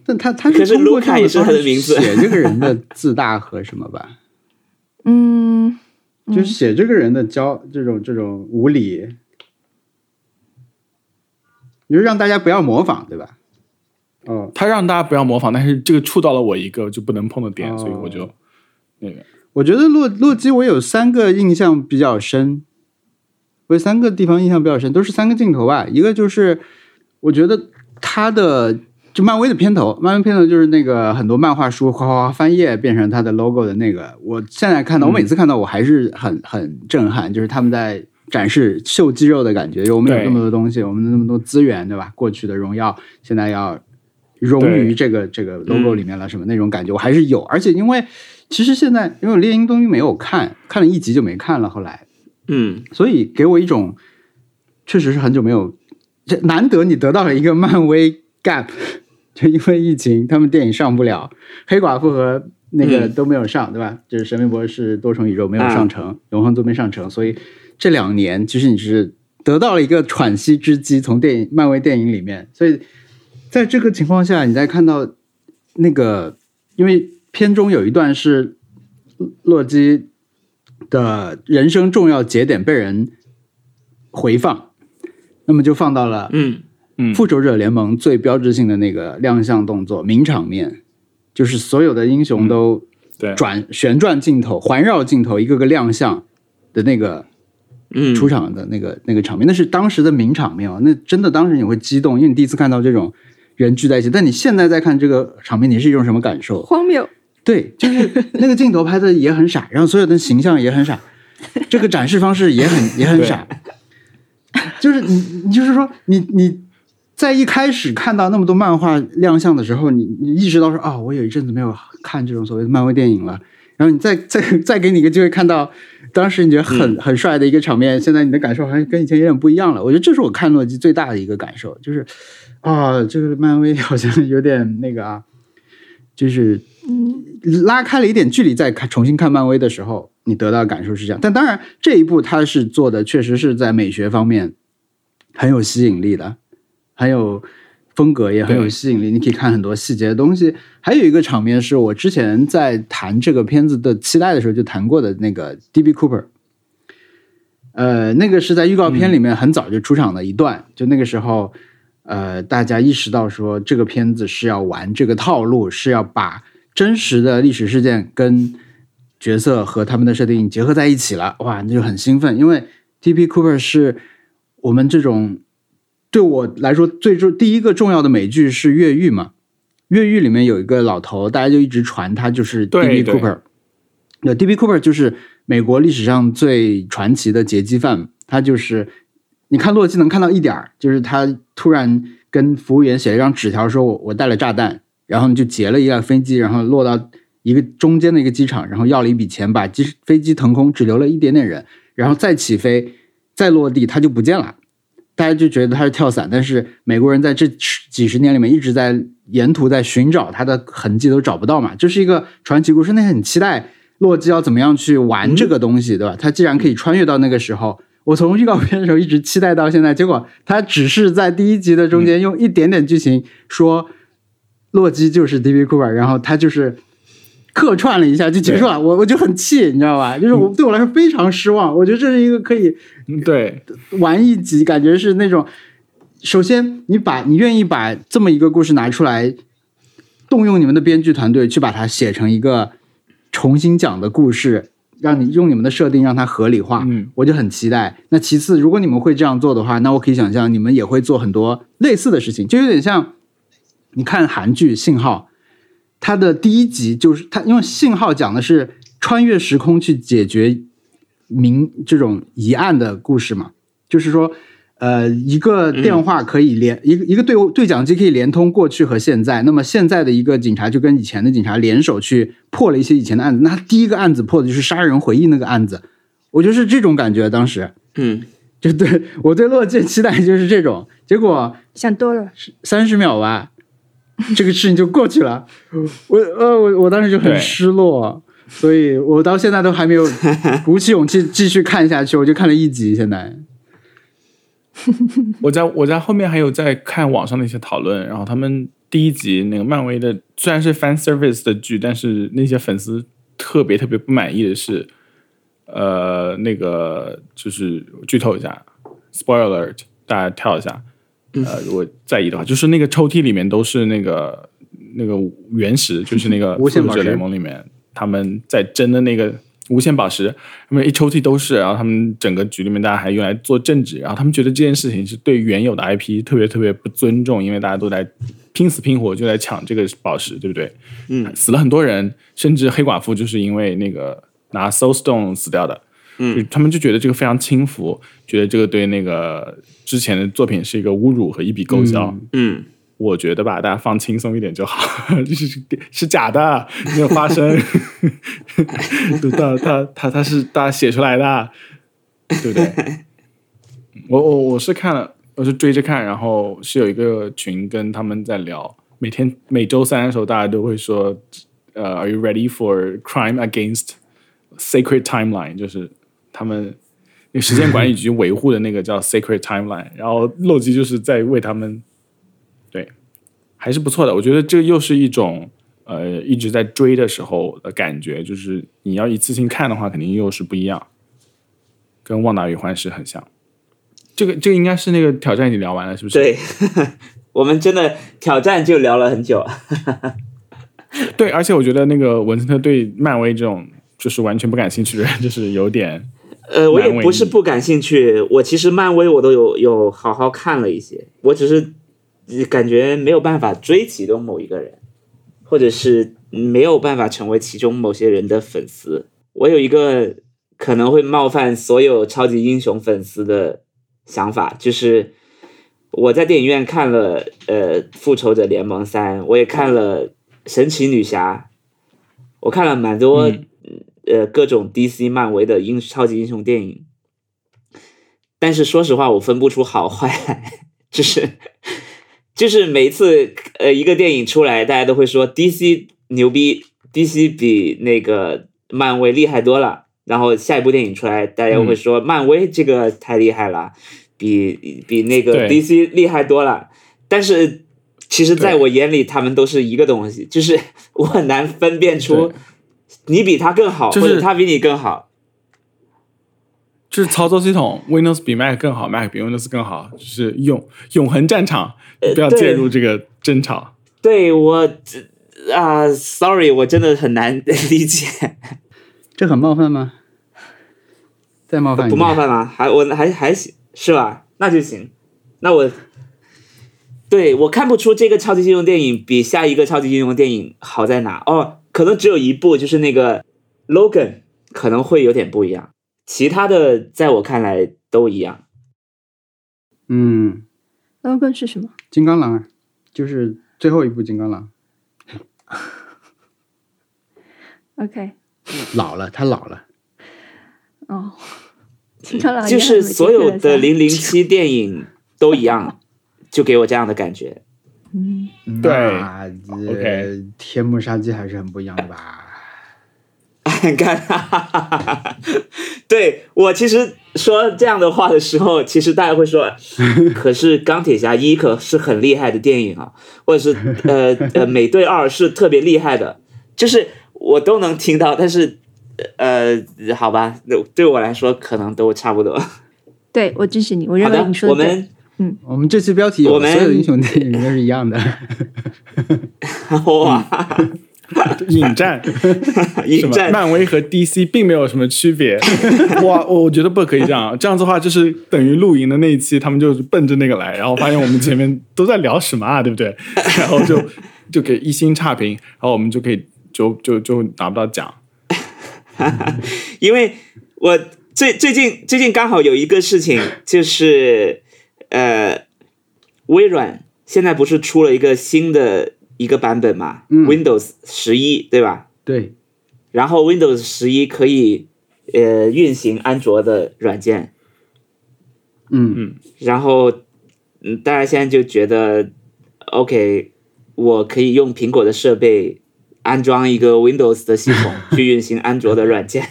但他他可是通过卢卡也是这样的方式他的名字。写这个人的自大和什么吧，嗯，就是写这个人的骄这种这种无理，你就让大家不要模仿，对吧？哦，他让大家不要模仿，但是这个触到了我一个就不能碰的点，哦。所以我就那个。我觉得洛洛基我有三个印象比较深，我有三个地方印象比较深，都是三个镜头吧。一个就是我觉得他的就漫威的片头，漫威片头就是那个很多漫画书哗哗哗翻页变成他的 logo 的那个。我现在看到，我每次看到我还是很很震撼，就是他们在展示秀肌肉的感觉。就我们有对那么多东西，我们有那么多资源，对吧？过去的荣耀现在要融于这个这个 logo 里面了，什么那种感觉我还是有。而且因为其实现在因为我《猎鹰东西》没有看，看了一集就没看了，后来嗯，所以给我一种确实是很久没有，这难得你得到了一个漫威 gap，就因为疫情他们电影上不了，黑寡妇和那个嗯。都没有上，对吧？就是神秘博士多重宇宙没有上成，永恒族没上成，所以这两年其实你是得到了一个喘息之机，从电影漫威电影里面，所以在这个情况下，你再看到那个，因为片中有一段是洛基的人生重要节点被人回放，那么就放到了嗯嗯复仇者联盟最标志性的那个亮相动作名场面，就是所有的英雄都对转旋转镜头、环绕镜头，一个个亮相的那个嗯，出场的那个、那个场面，那是当时的名场面哦。那真的当时你会激动，因为你第一次看到这种人聚在一起。但你现在在看这个场面，你是一种什么感受？荒谬。对，就是那个镜头拍的也很傻，然后所有的形象也很傻，这个展示方式也很也很傻。就是你，你就是说，你你在一开始看到那么多漫画亮相的时候，你你意识到说啊、我有一阵子没有看这种所谓的漫威电影了。然后你再再再给你一个机会看到当时你觉得很、很帅的一个场面，现在你的感受好像跟以前有点不一样了。我觉得这是我看洛基最大的一个感受，就是啊、这个漫威好像有点那个啊，就是拉开了一点距离，再看重新看漫威的时候，你得到的感受是这样。但当然，这一部它是做的确实是在美学方面很有吸引力的，很有风格，也很有吸引力。你可以看很多细节的东西。还有一个场面是我之前在谈这个片子的期待的时候就谈过的那个 D.B. Cooper。呃，那个是在预告片里面很早就出场的一段，就那个时候，呃，大家意识到说这个片子是要玩这个套路，是要把真实的历史事件跟角色和他们的设定结合在一起了，哇，那就很兴奋，因为 T.P. Cooper 是我们这种对我来说最重第一个重要的美剧是《越狱》嘛，《越狱》里面有一个老头，大家就一直传他就是对 Cooper，那 D.B. Cooper 就是美国历史上最传奇的劫机犯，他就是你看洛基能看到一点儿，就是他突然跟服务员写了一张纸条，说我我带了炸弹，然后就劫了一辆飞机，然后落到一个中间的一个机场，然后要了一笔钱，把机飞机腾空，只留了一点点人，然后再起飞，再落地，他就不见了。大家就觉得他是跳伞，但是美国人在这几十年里面一直在沿途在寻找他的痕迹，都找不到嘛。这是一个传奇故事，那很期待洛基要怎么样去玩这个东西，对吧？他既然可以穿越到那个时候，我从预告片的时候一直期待到现在，结果他只是在第一集的中间用一点点剧情说洛基就是 D.B. Cooper，然后他就是客串了一下就结束了，我我就很气，你知道吧？就是我对我来说非常失望，我觉得这是一个可以对玩一集，感觉是那种首先你把你愿意把这么一个故事拿出来，动用你们的编剧团队去把它写成一个重新讲的故事。让你用你们的设定让它合理化，嗯，我就很期待。那其次，如果你们会这样做的话，那我可以想象你们也会做很多类似的事情，就有点像你看韩剧《信号》，它的第一集就是它，因为《信号》讲的是穿越时空去解决明这种疑案的故事嘛，就是说。呃，一个电话可以连一个一个对对讲机可以连通过去和现在。那么现在的一个警察就跟以前的警察联手去破了一些以前的案子。那第一个案子破的就是杀人回忆那个案子，我就是这种感觉。当时，嗯，就对我对洛基期待就是这种。结果想多了，三十秒吧，这个事情就过去了。我呃我我当时就很失落，所以我到现在都还没有 鼓起勇气继续看下去。我就看了一集，现在。我在我在后面还有在看网上的一些讨论，然后他们第一集那个漫威的虽然是 fan service 的剧，但是那些粉丝特别特别不满意的是，呃，那个就是剧透一下，spoiler 大家跳一下，呃，如果在意的话，就是那个抽屉里面都是那个那个原石，就是那个无限宝石联盟里面他们在争的那个。无限宝石，他们一抽屉都是，然后他们整个局里面大家还用来做政治，然后他们觉得这件事情是对原有的 IP 特别特别不尊重，因为大家都在拼死拼活就在抢这个宝石，对不对？嗯，死了很多人，甚至黑寡妇就是因为那个拿 Soul Stone 死掉的，嗯，他们就觉得这个非常轻浮，觉得这个对那个之前的作品是一个侮辱和一笔勾销，嗯。我觉得吧，大家放轻松一点就好，就 是是假的，没有发生。他他他他是大家写出来的，对不对？我我我是看了，我是追着看，然后是有一个群跟他们在聊，每天每周三的时候，大家都会说，呃，Are you ready for crime against sacred timeline？就是他们那时间管理局维护的那个叫 sacred timeline，然后洛基就是在为他们。对还是不错的，我觉得这又是一种呃一直在追的时候的感觉，就是你要一次性看的话，肯定又是不一样，跟《旺达与幻视》很像。这个这个应该是那个挑战已经聊完了，是不是？对，我们真的挑战就聊了很久。对，而且我觉得那个文森特对漫威这种就是完全不感兴趣的人，就是有点呃，我也不是不感兴趣，我其实漫威我都有有好好看了一些，我只是。感觉没有办法追其中某一个人，或者是没有办法成为其中某些人的粉丝。我有一个可能会冒犯所有超级英雄粉丝的想法，就是我在电影院看了呃《复仇者联盟三》，我也看了《神奇女侠》，我看了蛮多呃各种 DC 漫威的英超级英雄电影，但是说实话，我分不出好坏来，就是。就是每一次呃一个电影出来，大家都会说 DC 牛逼，DC 比那个漫威厉害多了。然后下一部电影出来，大家会说漫威这个太厉害了，比比那个 DC 厉害多了。但是其实在我眼里，他们都是一个东西，就是 我很难分辨出你比他更好，或者他比你更好。就是操作系统，Windows 比 Mac 更好，Mac 比 Windows 更好，就是永永恒战场，不要介入这个争吵。对我啊，Sorry，我真的很难 理解。这很冒犯吗？再冒犯不冒犯吗？还我还还行是吧？那就行。那我对我看不出这个超级英雄电影比下一个超级英雄电影好在哪哦，可能只有一部，就是那个 Logan 可能会有点不一样。其他的在我看来都一样。嗯，Logan 是什么？金刚狼啊，就是最后一部金刚狼。OK。老了，他老了。哦，金刚狼就是所有的零零七电影都一样，就给我这样的感觉。嗯，对，OK，天幕杀机还是很不一样的吧。很干。哈哈哈哈对我其实说这样的话的时候，其实大家会说，可是钢铁侠一可是很厉害的电影啊，或者是呃 呃美队二是特别厉害的，就是我都能听到，但是呃好吧，对我来说可能都差不多。对我支持你，我认为你，说的对。我们我们这期标题有我们所有英雄电影都是一样的。哇，引战？引战漫威和 DC 并没有什么区别。哇，我觉得不可以这样，这样子的话就是等于露营的那一期，他们就是奔着那个来，然后发现我们前面都在聊什么啊，对不对？然后就就给一星差评，然后我们就可以就就就拿不到奖。因为我最最近最近刚好有一个事情，就是呃，微软现在不是出了一个新的一个版本嘛、嗯。W i n d o w s 十一对吧？对，然后 Windows 十一可以呃运行安卓的软件，嗯。嗯。然后嗯，大家现在就觉得 OK，我可以用苹果的设备安装一个 Windows 的系统 去运行安卓的软件，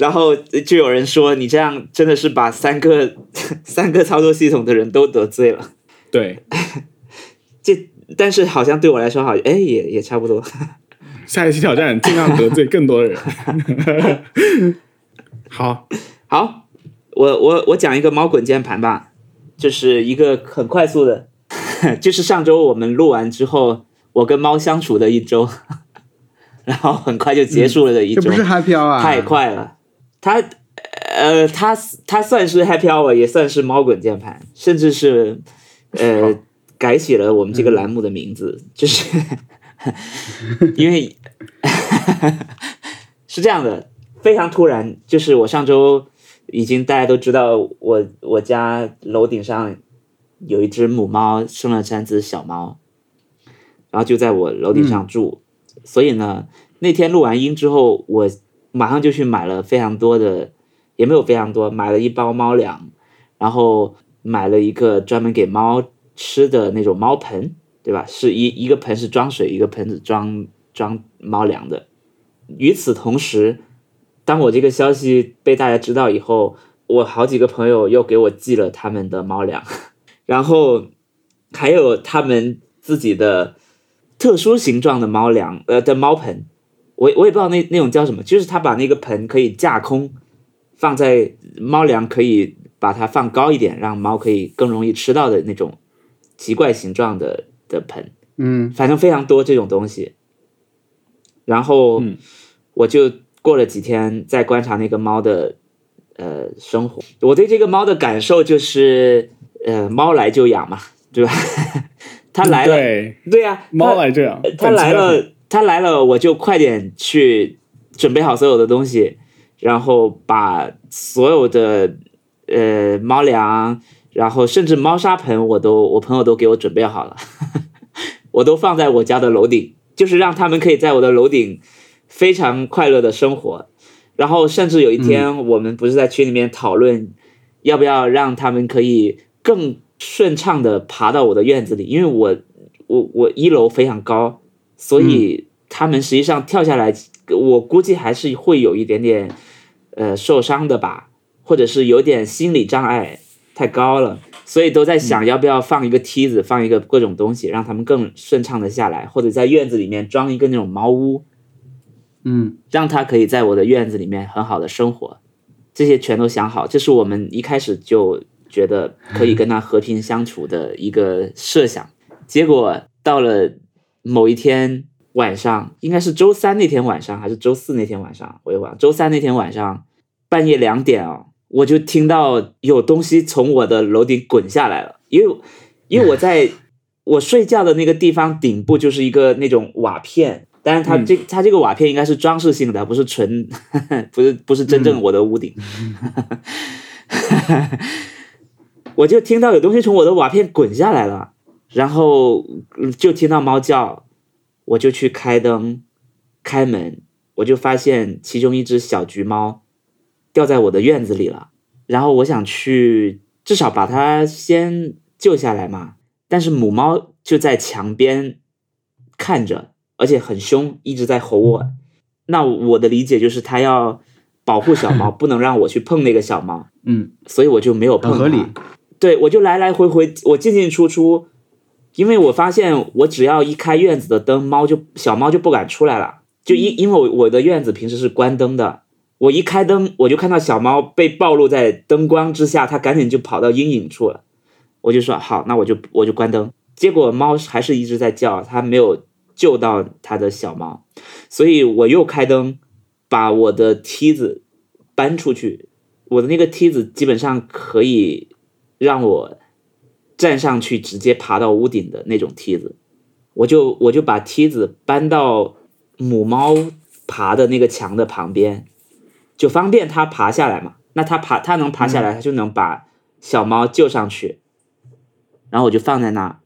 然后就有人说你这样真的是把三个 三个操作系统的人都得罪了。对，这但是好像对我来说好，哎，也也差不多。下一期挑战尽量得罪更多的人。好，好，我我我讲一个猫滚键盘吧，就是一个很快速的，就是上周我们录完之后，我跟猫相处的一周，然后很快就结束了的一周，这不是 Happy Hour 啊？太快了。它呃，它它算是 Happy Hour，也算是猫滚键盘，甚至是呃改写了我们这个栏目的名字，就是 因为 是这样的，非常突然，就是我上周已经大家都知道我我家楼顶上有一只母猫生了三只小猫，然后就在我楼顶上住，所以呢，那天录完音之后，我马上就去买了非常多的，也没有非常多，买了一包猫粮，然后买了一个专门给猫吃的那种猫盆，对吧？是一一个盆是装水，一个盆子装装猫粮的。与此同时，当我这个消息被大家知道以后，我好几个朋友又给我寄了他们的猫粮，然后还有他们自己的特殊形状的猫粮，呃的猫盆，我我也不知道那那种叫什么，就是他把那个盆可以架空，放在猫粮可以把它放高一点，让猫可以更容易吃到的那种奇怪形状的的盆。嗯反正非常多这种东西。然后嗯我就过了几天再观察那个猫的呃生活，我对这个猫的感受就是，呃，猫来就养嘛，对吧？它来了，对，对呀、猫来就养，它来了，它来了，我就快点去准备好所有的东西，然后把所有的呃猫粮，然后甚至猫砂盆，我都我朋友都给我准备好了，我都放在我家的楼顶，就是让他们可以在我的楼顶非常快乐的生活。然后甚至有一天，我们不是在群里面讨论，要不要让他们可以更顺畅的爬到我的院子里，因为我我我一楼非常高，所以他们实际上跳下来，我估计还是会有一点点呃受伤的吧，或者是有点心理障碍，太高了，所以都在想要不要放一个梯子，放一个各种东西，让他们更顺畅的下来，或者在院子里面装一个那种茅屋，嗯。让他可以在我的院子里面很好的生活，这些全都想好，这是我们一开始就觉得可以跟他和平相处的一个设想。结果到了某一天晚上，应该是周三那天晚上还是周四那天晚上，我也忘了。周三那天晚上半夜两点哦，我就听到有东西从我的楼顶滚下来了，因为因为我在 我睡觉的那个地方顶部就是一个那种瓦片，但是它这、它这个瓦片应该是装饰性的，不是纯 不是不是真正我的屋顶。我就听到有东西从我的瓦片滚下来了，然后嗯就听到猫叫，我就去开灯开门，我就发现其中一只小橘猫掉在我的院子里了。然后我想去至少把它先救下来嘛，但是母猫就在墙边看着，而且很凶，一直在吼我。那我的理解就是它要保护小猫，不能让我去碰那个小猫，嗯，所以我就没有碰它。合理。对，我就来来回回，我进进出出，因为我发现我只要一开院子的灯，猫就小猫就不敢出来了。就因因为我我的院子平时是关灯的，我一开灯，我就看到小猫被暴露在灯光之下，它赶紧就跑到阴影处了。我就说好，那我就我就关灯。结果猫还是一直在叫，它没有救到它的小猫，所以我又开灯，把我的梯子搬出去。我的那个梯子基本上可以让我站上去，直接爬到屋顶的那种梯子。我就我就把梯子搬到母猫爬的那个墙的旁边，就方便它爬下来嘛。那它爬，它能爬下来，它就能把小猫救上去。然后我就放在那，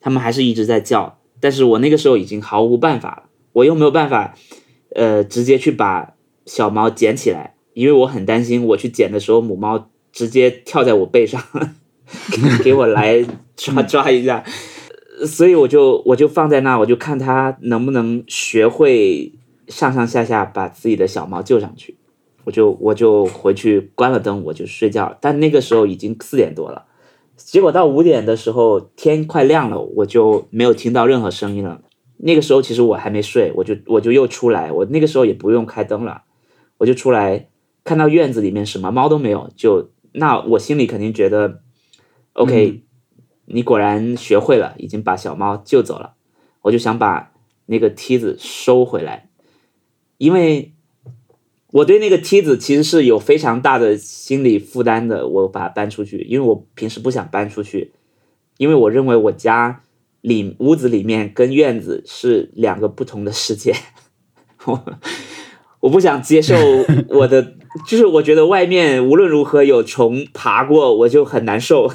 它们还是一直在叫，但是我那个时候已经毫无办法了，我又没有办法，呃，直接去把小猫捡起来，因为我很担心我去捡的时候，母猫直接跳在我背上，给我来抓抓一下，所以我就我就放在那，我就看它能不能学会上上下下把自己的小猫救上去，我就我就回去关了灯，我就睡觉，但那个时候已经四点多了。结果到五点的时候，天快亮了，我就没有听到任何声音了。那个时候其实我还没睡，我就我就又出来，我那个时候也不用开灯了，我就出来看到院子里面什么猫都没有，就那我心里肯定觉得，OK，、你果然学会了，已经把小猫救走了。我就想把那个梯子收回来，因为我对那个梯子其实是有非常大的心理负担的，我把它搬出去，因为我平时不想搬出去，因为我认为我家里屋子里面跟院子是两个不同的世界，我我不想接受我的，就是我觉得外面无论如何有虫爬过，我就很难受，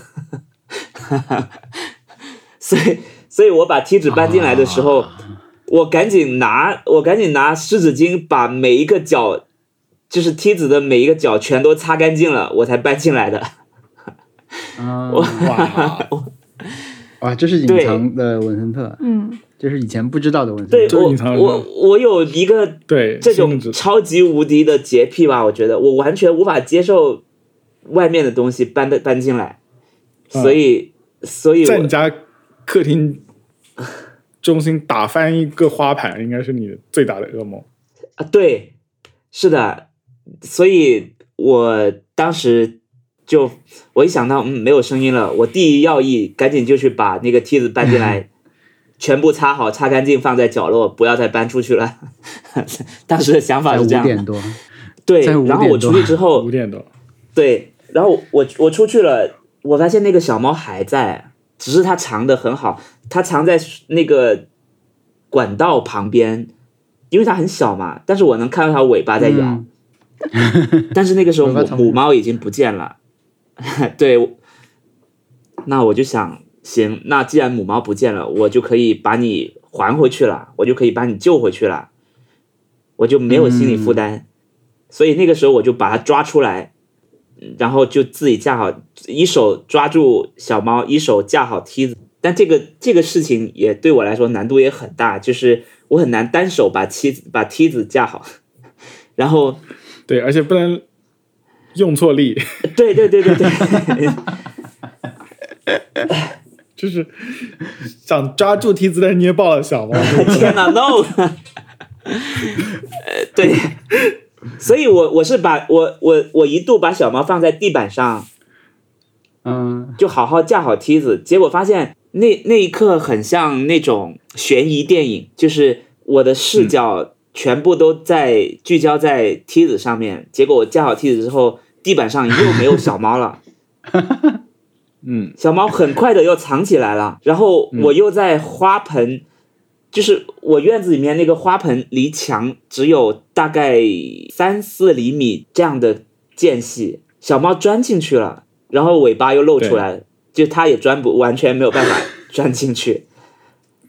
所以所以我把梯子搬进来的时候。我赶紧拿，我赶紧拿湿纸巾把每一个角，就是梯子的每一个角全都擦干净了，我才搬进来的。嗯，哇，哇，这是隐藏的文森特，嗯，这是以前不知道的文森对特。我这隐藏我我有一个对，这种超级无敌的洁癖吧，我觉得我完全无法接受外面的东西搬的搬进来，所以、所以我在你家客厅中心打翻一个花盘，应该是你最大的噩梦。啊对，是的，所以我当时就我一想到嗯没有声音了，我第一要义赶紧就去把那个梯子搬进来，全部擦好擦干净放在角落，不要再搬出去了。当时的想法是这样的，点多，对，然后我出去之后五，点多，对，然后我我出去了，我发现那个小猫还在，只是它藏的很好，它藏在那个管道旁边，因为它很小嘛，但是我能看到它尾巴在摇。嗯。但是那个时候母猫已经不见了，对，那我就想，行，那既然母猫不见了，我就可以把你还回去了，我就可以把你救回去了，我就没有心理负担，所以那个时候我就把它抓出来，然后就自己架好，一手抓住小猫，一手架好梯子。但这个这个事情也对我来说难度也很大，就是我很难单手把梯子把梯子架好，然后对，而且不能用错力，对对对对对，就是想抓住梯子，但是捏爆了小猫。天哪，no！呃，对，所以我我是把我我我一度把小猫放在地板上，嗯，就好好架好梯子，结果发现那那一刻很像那种悬疑电影，就是我的视角全部都在聚焦在梯子上面，结果我架好梯子之后，地板上又没有小猫了。嗯，小猫很快的又藏起来了，然后我又在花盆，就是我院子里面那个花盆离墙只有大概三四厘米这样的间隙，小猫钻进去了，然后尾巴又露出来，就它也钻不完全没有办法钻进去，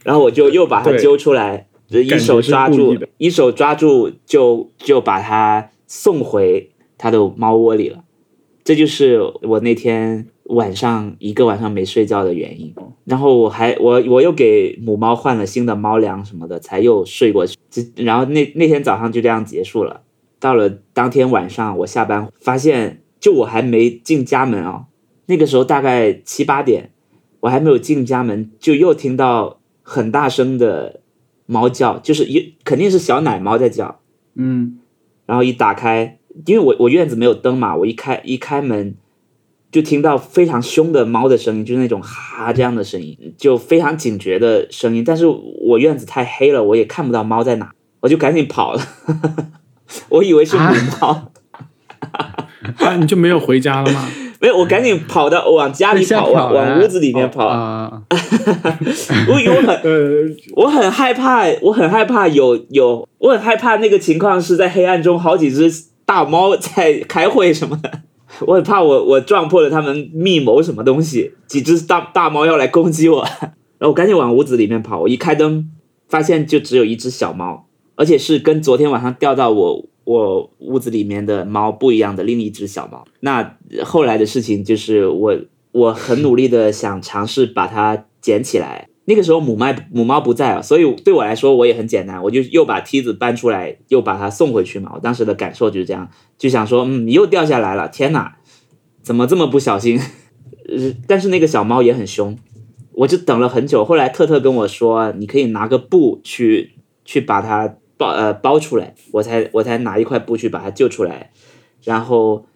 然后我就又把它揪出来，就一手抓住一手抓住就就把它送回它的猫窝里了。这就是我那天晚上一个晚上没睡觉的原因。然后我还我我又给母猫换了新的猫粮什么的，才又睡过去。这然后那那天早上就这样结束了。到了当天晚上，我下班发现，就我还没进家门哦，那个时候大概七八点，我还没有进家门，就又听到很大声的猫叫，就是一肯定是小奶猫在叫。嗯，然后一打开，因为我我院子没有灯嘛，我一开一开门，就听到非常凶的猫的声音，就是那种哈这样的声音，就非常警觉的声音。但是我院子太黑了，我也看不到猫在哪，我就赶紧跑了。我以为是母猫，啊，你就没有回家了吗？没有，我赶紧跑到往家里跑，往往屋子里面哦跑。啊，我以为我很呃，我很害怕，我很害怕有有，我很害怕那个情况是在黑暗中好几只大猫在开会什么的，我很怕我我撞破了他们密谋什么东西，几只大大猫要来攻击我，然后我赶紧往屋子里面跑，我一开灯发现就只有一只小猫，而且是跟昨天晚上掉到我我屋子里面的猫不一样的另一只小猫。那后来的事情就是我我很努力的想尝试把它捡起来。那个时候母麦母猫不在啊，所以对我来说我也很简单，我就又把梯子搬出来，又把它送回去嘛。我当时的感受就是这样，就想说，嗯，你又掉下来了，天哪，怎么这么不小心？呃，但是那个小猫也很凶，我就等了很久。后来特特跟我说，你可以拿个布去去把它包呃包出来，我才我才拿一块布去把它救出来，然后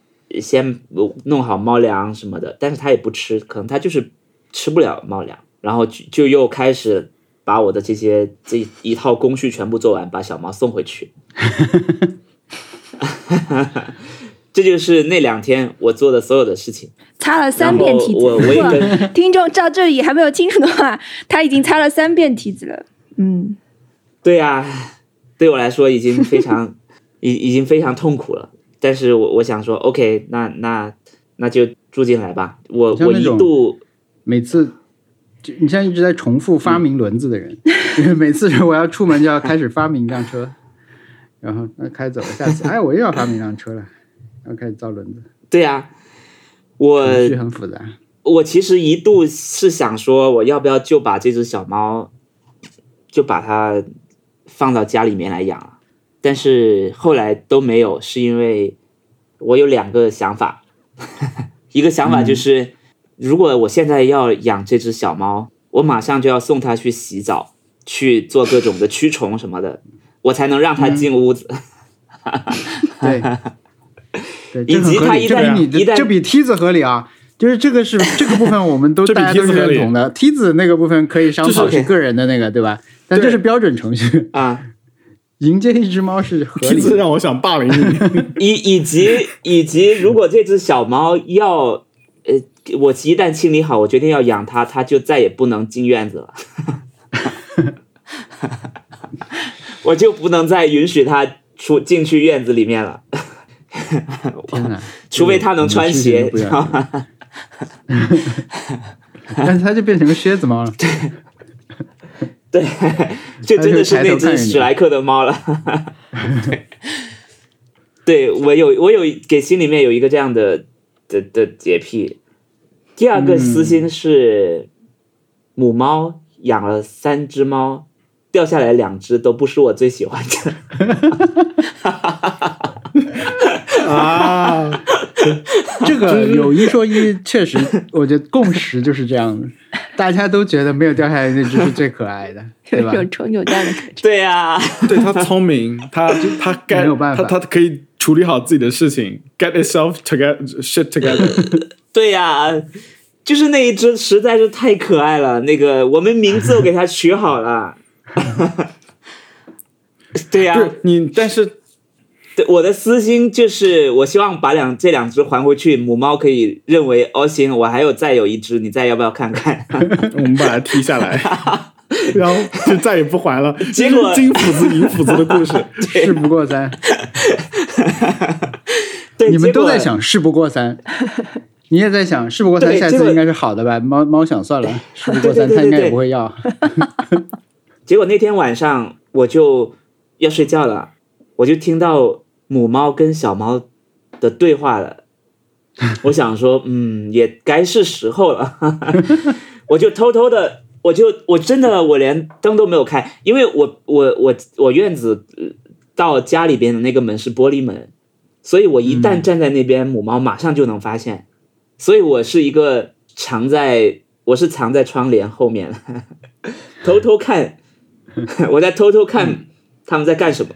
先弄好猫粮什么的，但是它也不吃，可能它就是吃不了猫粮，然后就就又开始把我的这些这一套工序全部做完，把小猫送回去。这就是那两天我做的所有的事情。擦了三遍梯子。然后我我也跟听众到这里还没有清楚的话，他已经擦了三遍梯子了。嗯，对呀、对我来说已经非常已已经非常痛苦了。但是我我想说，OK，那那那就住进来吧。我我一度每次就你像一直在重复发明轮子的人，因为每次我要出门就要开始发明一辆车，然后那开走了，下次哎我又要发明一辆车了，然后开始造轮子，对呀、我程序很复杂。我其实一度是想说，我要不要就把这只小猫，就把它放到家里面来养了。但是后来都没有，是因为我有两个想法，一个想法就是，如果我现在要养这只小猫，我马上就要送它去洗澡，去做各种的驱虫什么的，我才能让它进屋子。对，对，以及它一旦你一旦这比梯子合理啊。就是这个是 这个部分，我们都这比大家都是梯子合理认同的。梯子那个部分可以商讨就是是个人的那个，对吧？但这是标准程序，啊，迎接一只猫是合理的。子让我想霸凌你。以以及以及，如果这只小猫要，呃，我一旦清理好，我决定要养它，它就再也不能进院子了，我就不能再允许它出进去院子里面了，天哪！除非它能穿鞋，知道吗？但是它就变成个靴子猫了。对，对就真的是那只史莱克的猫了。对，对我有我有给心里面有一个这样的的的洁癖。第二个私心是母猫养了三只猫，掉下来两只都不是我最喜欢的。啊，这个有一说一，确实，我觉得共识就是这样的，大家都觉得没有掉下来那只是最可爱的，对吧有一？种丑扭蛋的感觉。对呀、对他聪明，他他该没有办法他他可以处理好自己的事情，get itself together shit together。对呀、就是那一只实在是太可爱了。那个我们名字我给它取好了。对呀、你，但是对，我的私心就是，我希望把两这两只还回去，母猫可以认为哦行，我还有再有一只，你再要不要看看？我们把它踢下来，然后就再也不还了。结果金斧子银斧子的故事。事不过三，对，你们都在想事不过三，你也在想事不过三，下次应该是好的吧？猫猫想算了，事不过三，它应该也不会要。结果那天晚上我就要睡觉了，我就听到母猫跟小猫的对话了，我想说，嗯，也该是时候了，我就偷偷的，我就我真的我连灯都没有开，因为我我我我院子到家里边的那个门是玻璃门，所以我一旦站在那边，母猫马上就能发现，所以我是一个藏在我是藏在窗帘后面，偷偷看，我在偷偷看他们在干什么，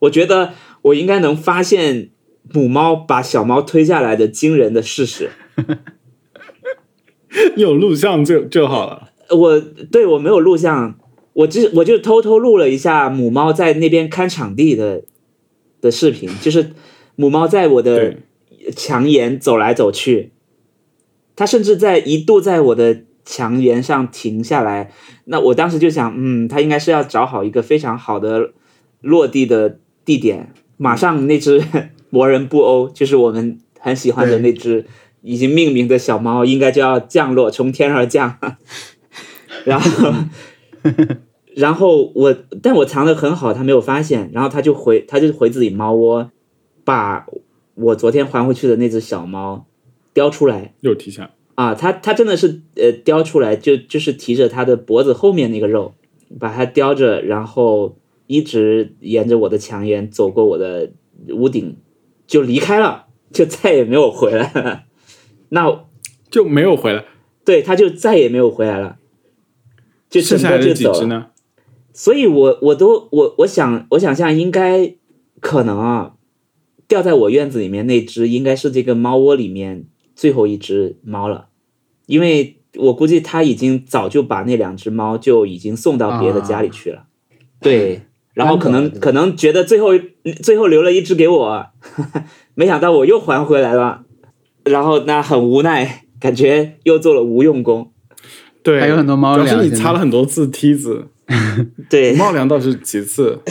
我觉得我应该能发现。母猫把小猫推下来的惊人的事实，有录像就就好了。我对我没有录像，我只我就偷偷录了一下母猫在那边看场地的的视频，就是母猫在我的墙沿走来走去，它甚至在一度在我的墙沿上停下来。那我当时就想，嗯，它应该是要找好一个非常好的落地的地点，马上那只。魔人布欧就是我们很喜欢的那只已经命名的小猫，应该就要降落，从天而降。然后，然后我，但我藏的很好，他没有发现。然后他就回，他就回自己猫窝，把我昨天还回去的那只小猫叼出来，又提下啊，他他真的是呃叼出来，就就是提着它的脖子后面那个肉，把它叼着，然后一直沿着我的墙沿走过我的屋顶。就离开了，就再也没有回来了。那就没有回来，对，他就再也没有回来了，就整个就走了。所以，我我都我我想我想象应该可能啊，掉在我院子里面那只应该是这个猫窝里面最后一只猫了，因为我估计它已经早就把那两只猫就已经送到别的家里去了。对。然后可能可能觉得最后最后留了一只给我，没想到我又还回来了，然后那很无奈，感觉又做了无用功。对，还有很多猫粮。主要是你擦了很多次梯子。对，猫粮倒是其次。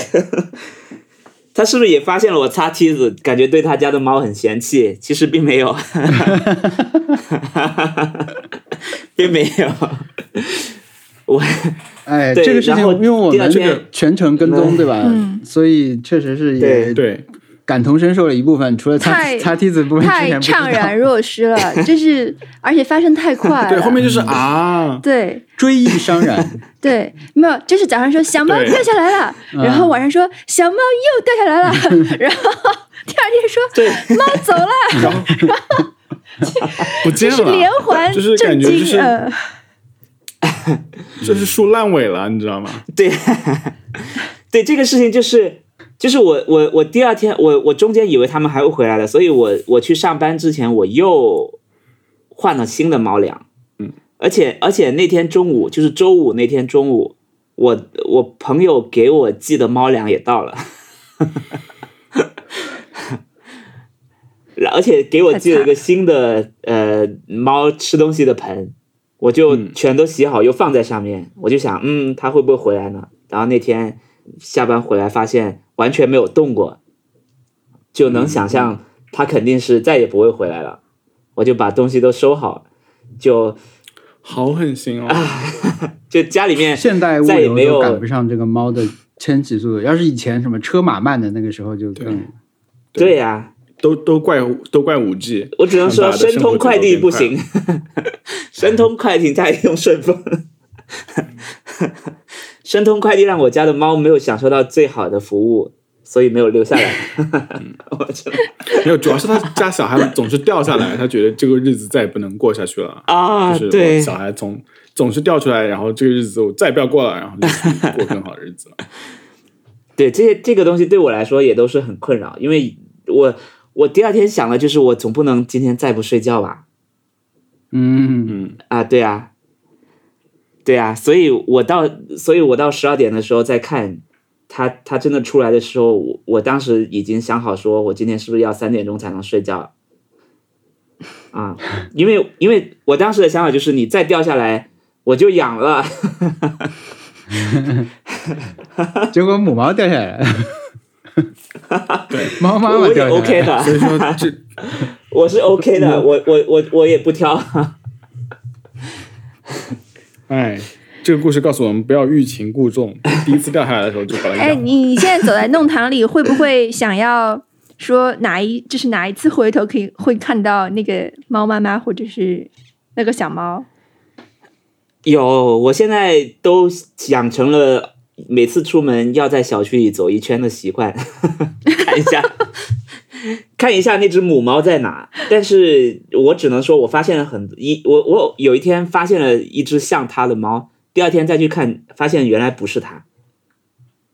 他是不是也发现了我擦梯子，感觉对他家的猫很嫌弃？其实并没有，并没有。我。哎，这个事情，因为我们这个全程跟踪，对吧？所以确实是也对感同身受了一部分。除了擦擦梯子部分，太怅然若失了，就是而且发生太快。对，后面就是啊，对，追忆伤然。对，没有，就是早上说小猫掉下来了，然后晚上说小猫又掉下来了，然后第二天说猫走了，然后不见了，是连环就是感觉就是。这是树烂尾了，你知道吗？对，对，这个事情就是，就是我我我第二天我我中间以为他们还会回来的，所以我我去上班之前我又换了新的猫粮，嗯，而且而且那天中午就是周五那天中午，我我朋友给我寄的猫粮也到了，而且给我寄了一个新的呃猫吃东西的盆。我就全都洗好，又放在上面。我就想，嗯，它会不会回来呢？然后那天下班回来，发现完全没有动过，就能想象他肯定是再也不会回来了。我就把东西都收好，就好狠心哦！就家里面现代再也没有赶不上这个猫的迁徙速度。要是以前什么车马慢的那个时候，就更对呀。都都怪都怪五 G，我只能说申通快递不行，申通快递再用顺丰，申通快递让我家的猫没有享受到最好的服务，所以没有留下来。我真没有，主要是他家小孩总是掉下来，他觉得这个日子再也不能过下去了啊！就是小孩总总是掉出来，然后这个日子我再也不要过了，然后就过更好的日子了。对，这些这个东西对我来说也都是很困扰，因为我。我第二天想的就是，我总不能今天再不睡觉吧？嗯嗯啊，对啊，对啊，所以我到，所以我到十二点的时候再看他，他真的出来的时候，我我当时已经想好，说我今天是不是要三点钟才能睡觉？啊，因为因为我当时的想法就是，你再掉下来，我就痒了。结果母猫掉下来。对，猫妈妈我也 OK 的，所以说这 我是 OK 的，我我我我也不挑。哎，这个故事告诉我们不要欲擒故纵，第一次掉下来的时候就把它。哎，你你现在走在弄堂里，会不会想要说哪一就是哪一次回头可以会看到那个猫妈妈或者是那个小猫？有，我现在都养成了每次出门要在小区里走一圈的习惯，看一下，看一下那只母猫在哪。但是我只能说，我发现了很一，我我有一天发现了一只像它的猫，第二天再去看，发现原来不是它。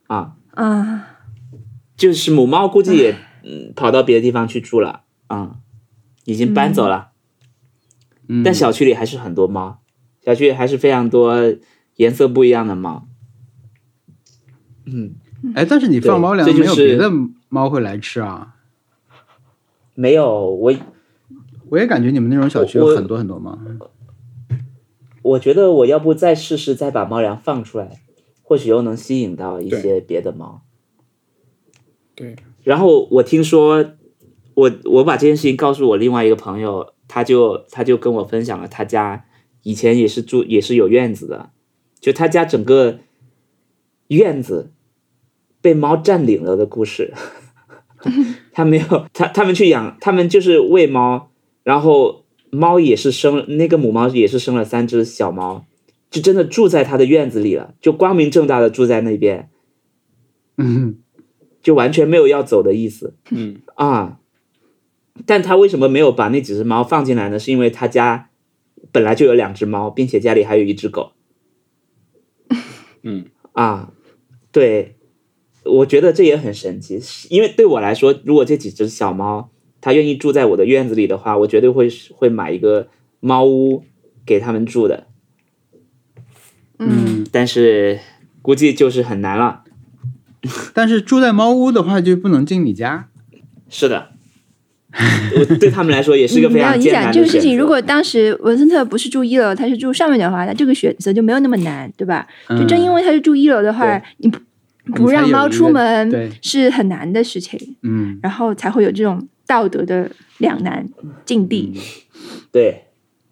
啊啊，就是母猫估计也嗯跑到别的地方去住了啊，已经搬走了。嗯但小区里还是很多猫，小区里还是非常多颜色不一样的猫。嗯，哎，但是你放对猫粮这就是没有别的猫会来吃啊？没有，我我也感觉你们那种小区有很多很多猫。我觉得我要不再试试，再把猫粮放出来，或许又能吸引到一些别的猫。对，然后我听说，我我把这件事情告诉我另外一个朋友，他就他就跟我分享了他家以前也是住也是有院子的，就他家整个院子被猫占领了的故事。他没有他他们去养，他们就是喂猫，然后猫也是生那个母猫也是生了三只小猫，就真的住在他的院子里了，就光明正大的住在那边，嗯，就完全没有要走的意思。嗯，啊，但他为什么没有把那几只猫放进来呢？是因为他家本来就有两只猫，并且家里还有一只狗。嗯啊，对，我觉得这也很神奇，因为对我来说，如果这几只小猫它愿意住在我的院子里的话，我绝对会会买一个猫屋给它们住的。嗯，但是估计就是很难了。但是住在猫屋的话就不能进你家。是的，我对他们来说也是一个非常艰难的这个事情，如果当时文森特不是住一楼，他是住上面的话，那这个选择就没有那么难，对吧？就正因为他是住一楼的话，你不不让猫出门，是很难的事情，嗯，然后才会有这种道德的两难境地。对，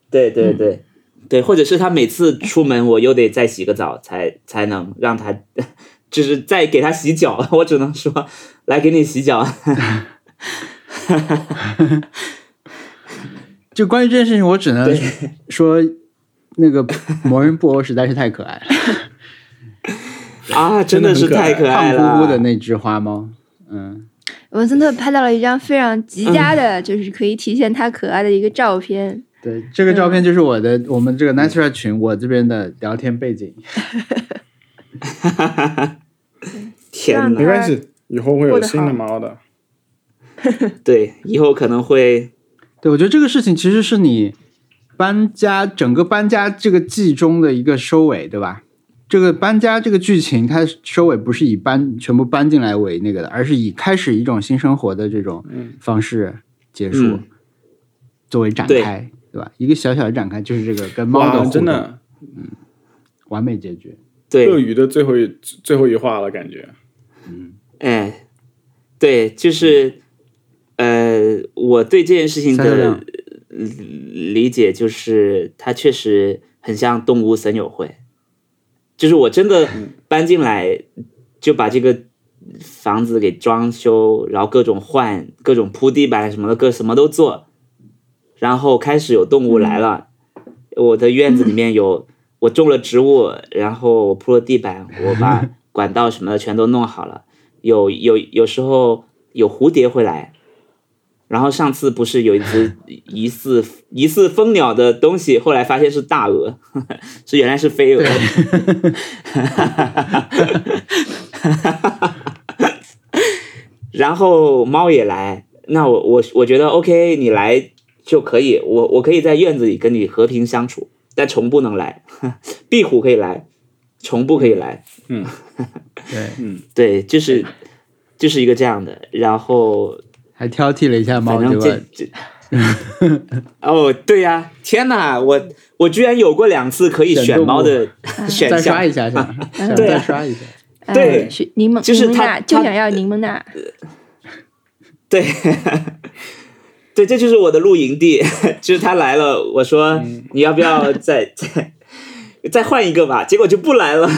对对对、对，或者是他每次出门，我又得再洗个澡才才能让他，就是再给他洗脚。我只能说，来给你洗脚。就关于这件事情，我只能说，那个魔人布欧实在是太可爱了，啊，真的是太可爱了，胖乎乎的那只花猫，嗯，文森特拍到了一张非常极佳的，就是可以体现他可爱的一个照片。对，这个照片就是我的，我们这个 Nice 群我这边的聊天背景。哈哈哈天哪！没关系，以后会有新的猫的。对，以后可能会 对，我觉得这个事情其实是你搬家整个搬家这个季中的一个收尾，对吧？这个搬家这个剧情，它收尾不是以搬全部搬进来为那个的，而是以开始一种新生活的这种方式结束，嗯。作为展开，对。吧？一个小小的展开就是这个跟猫的真的，嗯完美结局。对。鳄鱼的最后一最后一话了，感觉。嗯。哎，对，就是呃，我对这件事情的理解就是，它确实很像动物森友会，就是我真的搬进来就把这个房子给装修，然后各种换、各种铺地板什么的，各什么都做，然后开始有动物来了，我的院子里面有。我种了植物，然后我铺了地板，我把管道什么的全都弄好了。有有有时候有蝴蝶会来，然后上次不是有一只 疑似疑似蜂鸟的东西，后来发现是大鹅，是原来是飞蛾。然后猫也来，那我我我觉得 OK，你来就可以，我我可以在院子里跟你和平相处，但虫不能来，壁虎可以来，虫不可以来。嗯对，嗯对，就是就是一个这样的，然后还挑剔了一下猫，反正结果这这，哦，对呀、天哪，我我居然有过两次可以选猫的选再刷项，一下是吧？对啊再刷一下。对呃是柠檬，就是他就想要柠檬娜。对，对，这就是我的露营地，就是他来了，我说、你要不要再再再换一个吧，结果就不来了，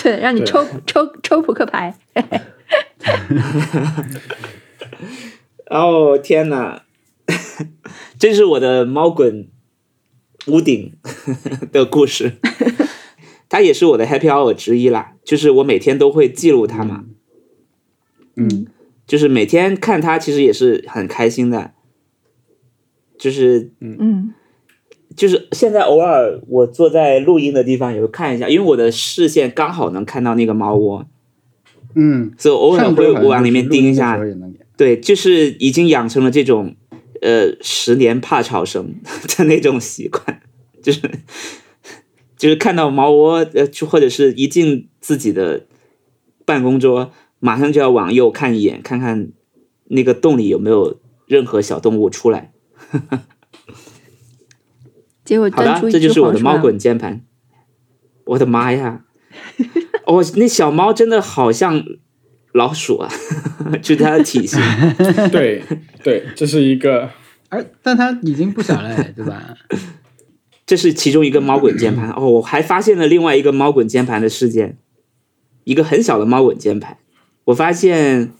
对，让你抽抽抽扑克牌。哦天哪，这是我的猫滚屋顶 的故事，它也是我的 happy hour 之一啦。就是我每天都会记录它嘛，嗯。就是每天看它，其实也是很开心的。就是嗯。就是现在偶尔我坐在录音的地方也会看一下，因为我的视线刚好能看到那个猫窝，嗯，所以偶尔会往里面盯一下对，就是已经养成了这种呃十年怕吵声的那种习惯，就是就是看到猫窝呃，就或者是一进自己的办公桌，马上就要往右看一眼，看看那个洞里有没有任何小动物出来。结果好的，这就是。我的猫滚键盘。我的妈呀！哦，那小猫真的好像老鼠啊，就它的体型。对 对，这是一个哎，但它已经不小了，哎对吧？这是其中一个猫滚键盘哦，我还发现了另外一个猫滚键盘的事件，一个很小的猫滚键盘。我发现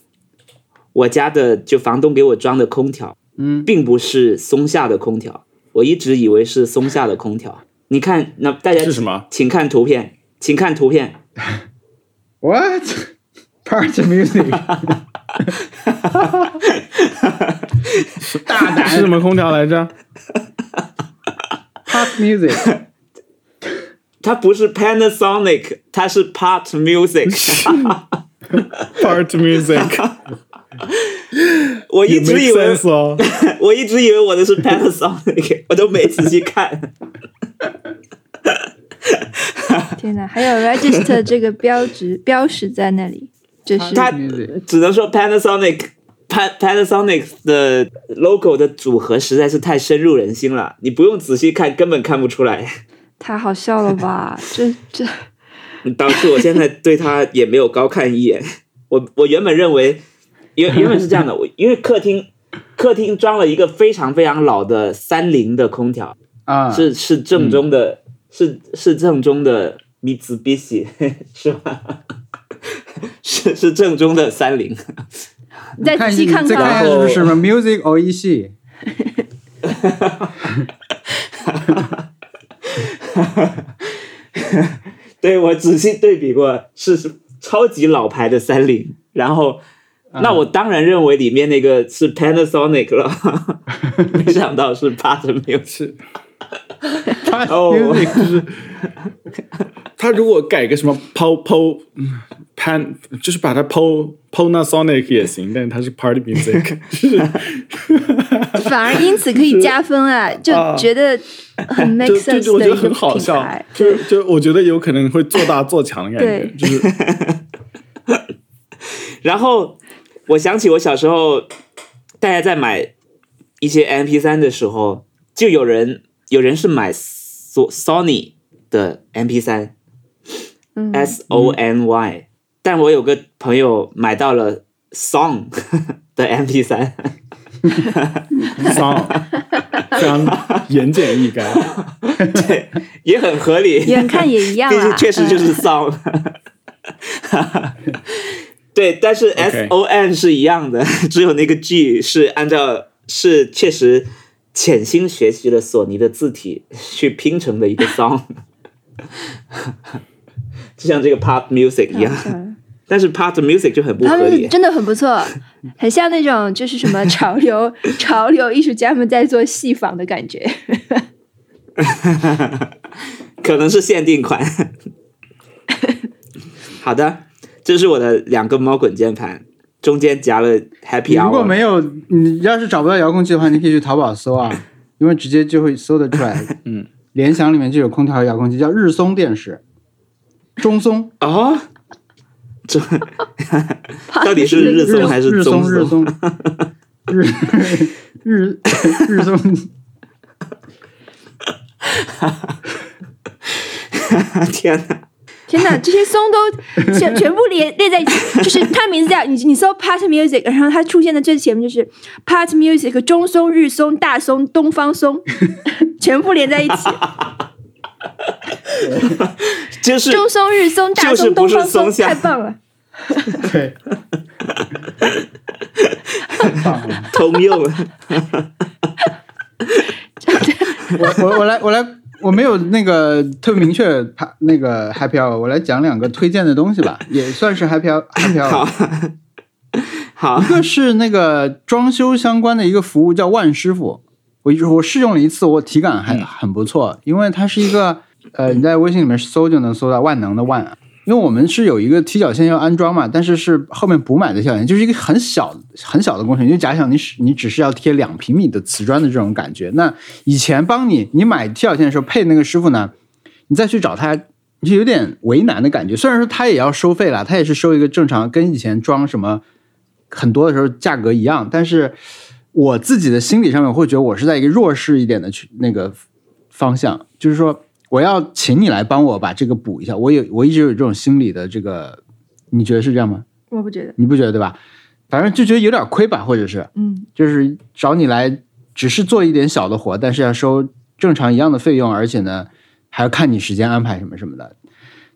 我家的就房东给我装的空调，嗯，并不是松下的空调，我一直以为是松下的空调。你看，那大家是什么？请看图片，请看图片，What part music？大胆是什么空调来着 part music，它不是 Panasonic，它是 Part Music。 ？Part music，我一也直 make 以为 sense 哦。我一直以为我的是 Panasonic，我都没仔细看。 天哪，还有 register 这个标志 标识在那里，就是它只能说 Panasonic Pan Panasonic 的 logo 的组合实在是太深入人心了，你不用仔细看根本看不出来。太好笑了吧？这这导致我现在对他也没有高看一眼。我我原本认为，原原本是这样的，我因为客厅客厅装了一个非常非常老的三菱的空调，啊，是是正宗的，是是正宗的 Mitsubishi 是吧？是是正宗的三菱。你再仔细看再看看，是不是什么 music or 一系？对我仔细对比过，是是超级老牌的三菱，然后。那我当然认为里面那个是 Panasonic 了，没想到是 Part Music。哦。music 就是 他如果改个什么 po po 嗯 pan，就是把它 po Panasonic 也行，但是它是 Party Music，就是 反而因此可以加分啊，就觉得很 make sense 就我觉得很好笑，。就就我觉得有可能会做大做强的感觉，就是 然后我想起我小时候，大家在买一些 MP 三的时候，就有人有人是买索 Sony 的 MP 三嗯 S O N Y，、但我有个朋友买到了 Song 的 MP 3丧，非常言简意赅。对，也很合理。远看也一样毕竟啊，确实就是嗯 song。对，但是 S O N 是一样的，只有那个 G 是按照是确实潜心学习了索尼的字体 去拼成的一个 song，就像这个 pop music 一样但是 pop music 就很不他合理。们真的很不错，很像那种就是什么潮流 潮流艺术家们在做戏仿的感觉。可能是限定款。好的，这是我的两个猫滚键盘，中间夹了 Happy。如果没有，你要是找不到遥控器的话，你可以去淘宝搜啊，因为直接就会搜得出来。嗯，联想里面就有空调遥控器，叫日松电视，中松，哦，这到底是日松还是日松？日松，日日日松，天哪！天哪，这些松都全 全部连列在一起，就是它名字叫你你搜 Part Music，然后它出现的最前面就是 Part Music 中松、日松、大松、东方松，全部连在一起，就是中松、日松、大松、东方松，太棒了！对，通用。我我我来我来，我没有那个特别明确他那个 Happy Hour，我来讲两个推荐的东西吧，也算是 Happy Hour Happy Hour。好，一个是那个装修相关的一个服务，叫万师傅。我我试用了一次，我体感还很不错，因为它是一个呃，你在微信里面搜就能搜到万能的万。因为我们是有一个踢脚线要安装嘛，但是是后面补买的踢脚线，就是一个很小很小的工程。就假想你是你只是要贴两平米的瓷砖的这种感觉。那以前帮你你买踢脚线的时候配那个师傅呢，你再去找他，你就有点为难的感觉。虽然说他也要收费了，他也是收一个正常跟以前装什么很多的时候价格一样，但是我自己的心理上面会觉得我是在一个弱势一点的去那个方向，就是说。我要请你来帮我把这个补一下，我有我一直有这种心理的这个，你觉得是这样吗？我不觉得，你不觉得对吧？反正就觉得有点亏吧，或者是，嗯，就是找你来只是做一点小的活，但是要收正常一样的费用，而且呢还要看你时间安排什么什么的。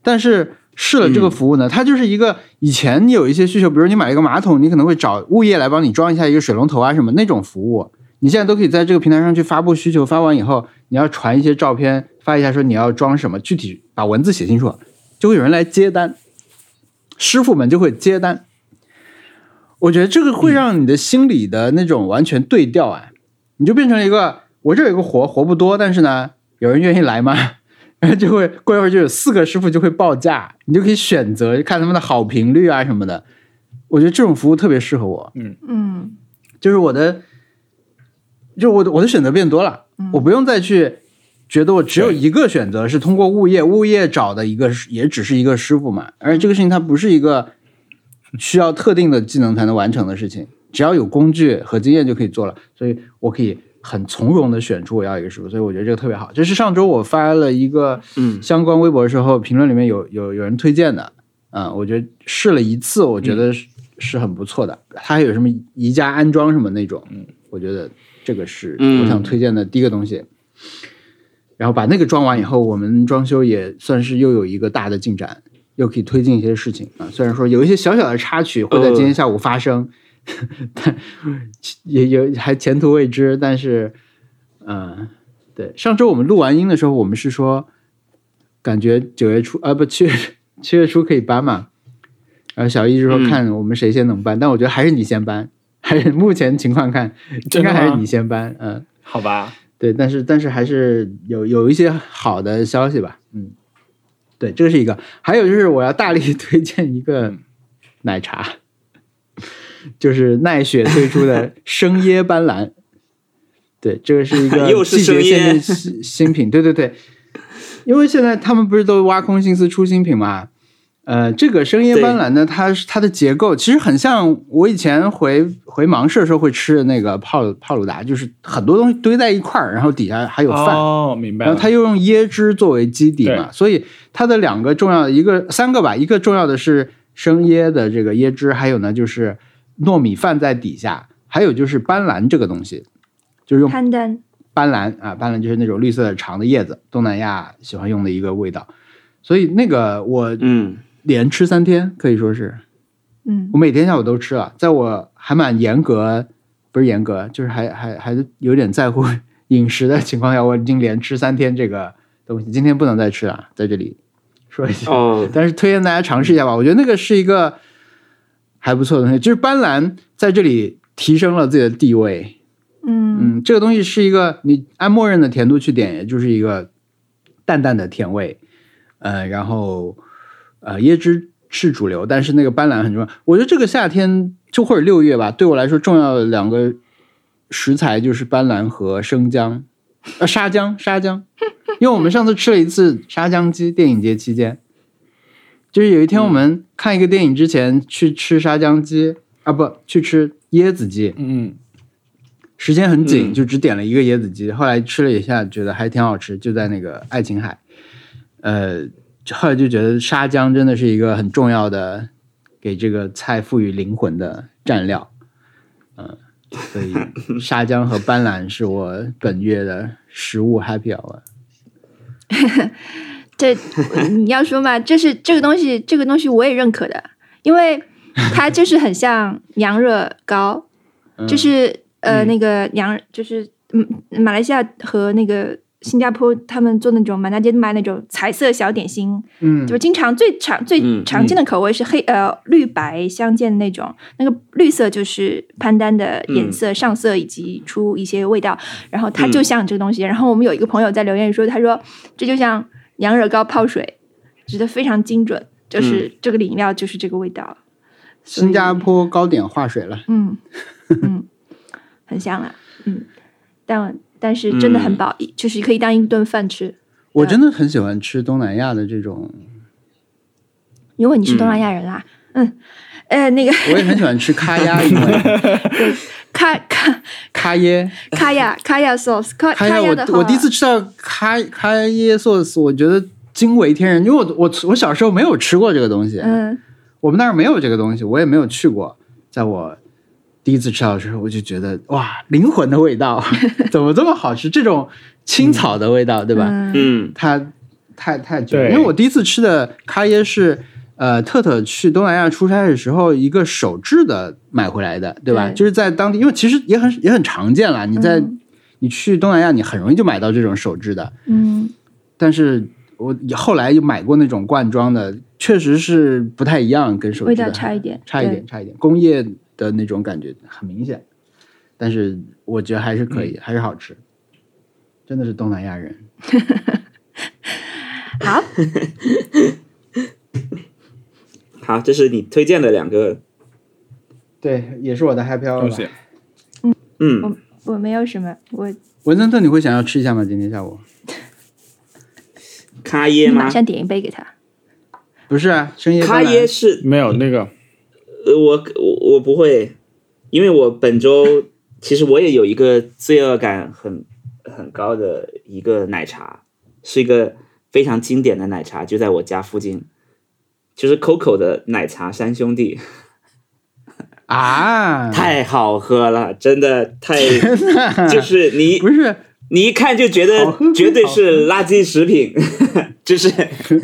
但是试了这个服务呢，它就是一个以前你有一些需求，比如你买一个马桶，你可能会找物业来帮你装一下一个水龙头啊什么那种服务，你现在都可以在这个平台上去发布需求，发完以后你要传一些照片。发一下说你要装什么，具体把文字写清楚，就会有人来接单，师傅们就会接单。我觉得这个会让你的心理的那种完全对调啊，你就变成了一个我这有个活活不多，但是呢有人愿意来吗？然 后就会过一会儿就有四个师傅就会报价，你就可以选择看他们的好评率啊什么的。我觉得这种服务特别适合我，嗯嗯，就是我的，就我的我的选择变多了，我不用再去。觉得我只有一个选择是通过物业，物业找的一个也只是一个师傅嘛，而且这个事情它不是一个需要特定的技能才能完成的事情，只要有工具和经验就可以做了，所以我可以很从容的选出我要一个师傅，所以我觉得这个特别好。这是上周我发了一个嗯相关微博的时候，评论里面有有有人推荐的，嗯，我觉得试了一次，我觉得是很不错的。它还有什么宜家安装什么那种，嗯，我觉得这个是我想推荐的第一个东西。然后把那个装完以后，我们装修也算是又有一个大的进展，又可以推进一些事情啊。虽然说有一些小小的插曲会在今天下午发生，但也有还前途未知。但是，嗯，对，上周我们录完音的时候，我们是说感觉九月初啊，不七月七月初可以搬嘛。然后小易就说看我们谁先能搬，但我觉得还是你先搬，还 是目前情况看应该还是你先搬。嗯，好吧。对，但是但是还是有有一些好的消息吧，嗯，对，这是一个，还有就是我要大力推荐一个奶茶，就是奈雪推出的生椰斑斓，对，这个是一个 季节限定新新品，对对对，因为现在他们不是都挖空心思出新品嘛。呃，这个生椰斑斓呢，它是它的结构其实很像我以前回回芒市的时候会吃的那个泡泡鲁达，就是很多东西堆在一块儿，然后底下还有饭。哦，明白。然后它又用椰汁作为基底嘛，所以它的两个重要的一个三个吧，一个重要的是生椰的这个椰汁，还有呢就是糯米饭在底下，还有就是斑斓这个东西，就是用斑斓斑斓啊，斑斓就是那种绿色的长的叶子，东南亚喜欢用的一个味道，所以那个我嗯。连吃三天可以说是，嗯，我每天下午都吃了，在我还蛮严格，不是严格，就是还还还有点在乎饮食的情况下，我已经连吃三天这个东西，今天不能再吃了，在这里说一下。哦，但是推荐大家尝试一下吧，我觉得那个是一个还不错的东西，就是斑斓在这里提升了自己的地位。嗯嗯，这个东西是一个你按默认的甜度去点，也就是一个淡淡的甜味，呃，然后。呃，椰汁是主流，但是那个斑斓很重要。我觉得这个夏天就或者六月吧，对我来说重要的两个食材就是斑斓和生姜，呃，沙姜，沙姜。因为我们上次吃了一次沙姜鸡，电影节期间，就是有一天我们看一个电影之前去吃沙姜鸡啊，不去吃椰子鸡，嗯，时间很紧，就只点了一个椰子鸡。后来吃了一下，觉得还挺好吃，就在那个爱琴海，呃。后来就觉得沙姜真的是一个很重要的给这个菜赋予灵魂的蘸料，嗯，所以沙姜和斑斓是我本月的食物 happy hour。这你要说嘛，这是这个东西，这个东西我也认可的，因为它就是很像娘惹糕，就是呃嗯。那个娘，就是嗯马来西亚和那个新加坡他们做那种满大街卖那种彩色小点心，嗯。就经常最常最嗯常见的口味是黑、呃绿白相间的那种，那个绿色就是潘丹的颜色上色以及出一些味道，然后它就像这个东西。然后我们有一个朋友在留言里说，他说这就像羊惹糕泡水，觉得非常精准，就是这个饮料就是这个味道。新加坡糕点化水了，嗯嗯，很像了，嗯，但但是真的很饱，就是可以当一顿饭吃。我真的很喜欢吃东南亚的这种，如果你是东南亚人啦，嗯，呃，那个我也很喜欢吃咖椰，因 为卡卡咖椰，咖椰咖椰 sauce，咖咖椰，的，我我第一次吃到咖咖椰 sauce，我觉得惊为天人，因为我我我小时候没有吃过这个东西，嗯我们那儿没有这个东西，我也没有去过。在我第一次吃到的时候，我就觉得哇，灵魂的味道，怎么这么好吃？这种青草的味道，对吧？嗯。嗯。它太太绝了，因为我第一次吃的咖椰是呃特特去东南亚出差的时候一个手制的买回来的，对吧？对。就是在当地，因为其实也很也很常见啦，你在、嗯。你去东南亚，你很容易就买到这种手制的，嗯。但是我后来又买过那种罐装的，确实是不太一样，跟手味制的道差一点，差一点，差一点，工业的那种感觉很明显，但是我觉得还是可以，还是好吃，真的是东南亚人。好，好，这是你推荐的两个，对，也是我的 happy hour 吧。东西。嗯，我我没有什么，我文森特，你会想要吃一下吗？今天下午？咖椰吗？你马上点一杯给他。不是啊，深夜咖椰是没有那个，呃，我我我不会，因为我本周其实我也有一个罪恶感很很高的一个奶茶，是一个非常经典的奶茶，就在我家附近，就是 COCO 的奶茶三兄弟，啊，太好喝了，真的太就是你不是你一看就觉得绝对是垃圾食品，就是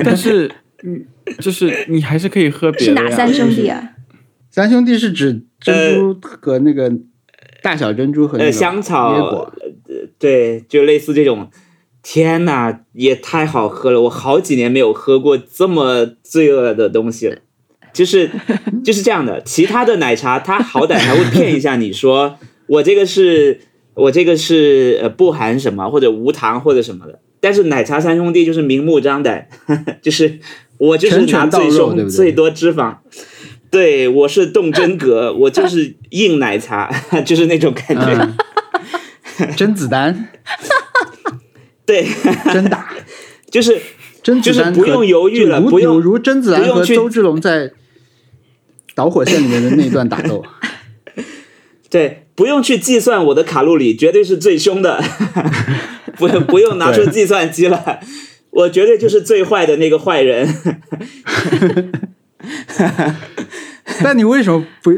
但是嗯，就是你还是可以喝别的呀。是哪三兄弟啊？三兄弟是指珍珠和那个大小珍珠和那呃个香草对，就类似这种。天呐，也太好喝了！我好几年没有喝过这么罪恶的东西了。就是 就是这样的，其他的奶茶它好歹还会骗一下你说 我这个是我这个是呃不含什么或者无糖或者什么的，但是奶茶三兄弟就是明目张胆，就是我就是拿最到肉凶对对最多脂肪，对我是动真格，我就是硬奶茶，就是那种感觉。嗯，甄子丹对，真打，就是甄子丹就是不用犹豫了不用有如甄子丹不用去和周志龙在导火线里面的那一段打斗，对，不用去计算我的卡路里，绝对是最凶的，不不用拿出计算机了，我绝对就是最坏的那个坏人。但你为什么不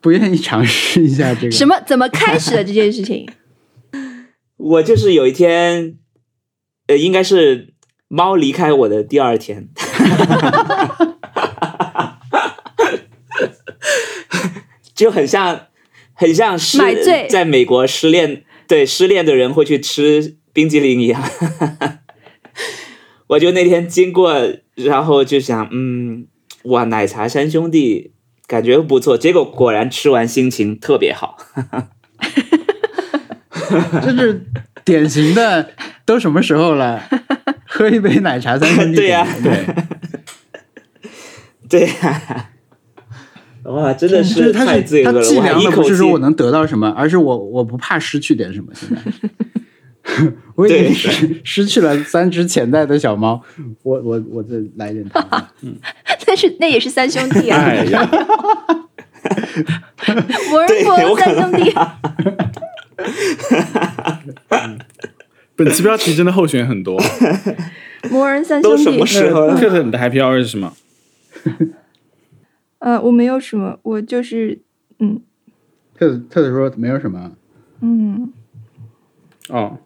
不愿意尝试一下 这个？什么？怎么开始的这件事情？我就是有一天，呃，应该是猫离开我的第二天，就很像，很像失买醉在美国失恋，对失恋的人会去吃冰激凌一样。我就那天经过，然后就想，嗯，哇，奶茶三兄弟感觉不错，结果果然吃完心情特别好。这是典型的，都什么时候了？喝一杯奶茶三兄弟。对呀对，对呀、哇，真的是太罪恶了！他计我还量的不一口气是说我能得到什么，而是我我不怕失去点什么。现在，我已经对失失去了三只潜在的小猫，我我我再来一点糖吧。但是那也是三兄弟啊，哎呀，摩尔对博我可能三兄弟。本期标题真的候选很多。魔人三兄都什么弟。时候了？特特，你的 Happy Hour 是什么？呃，我没有什么，我就是嗯特特特说没有什么，嗯，哦，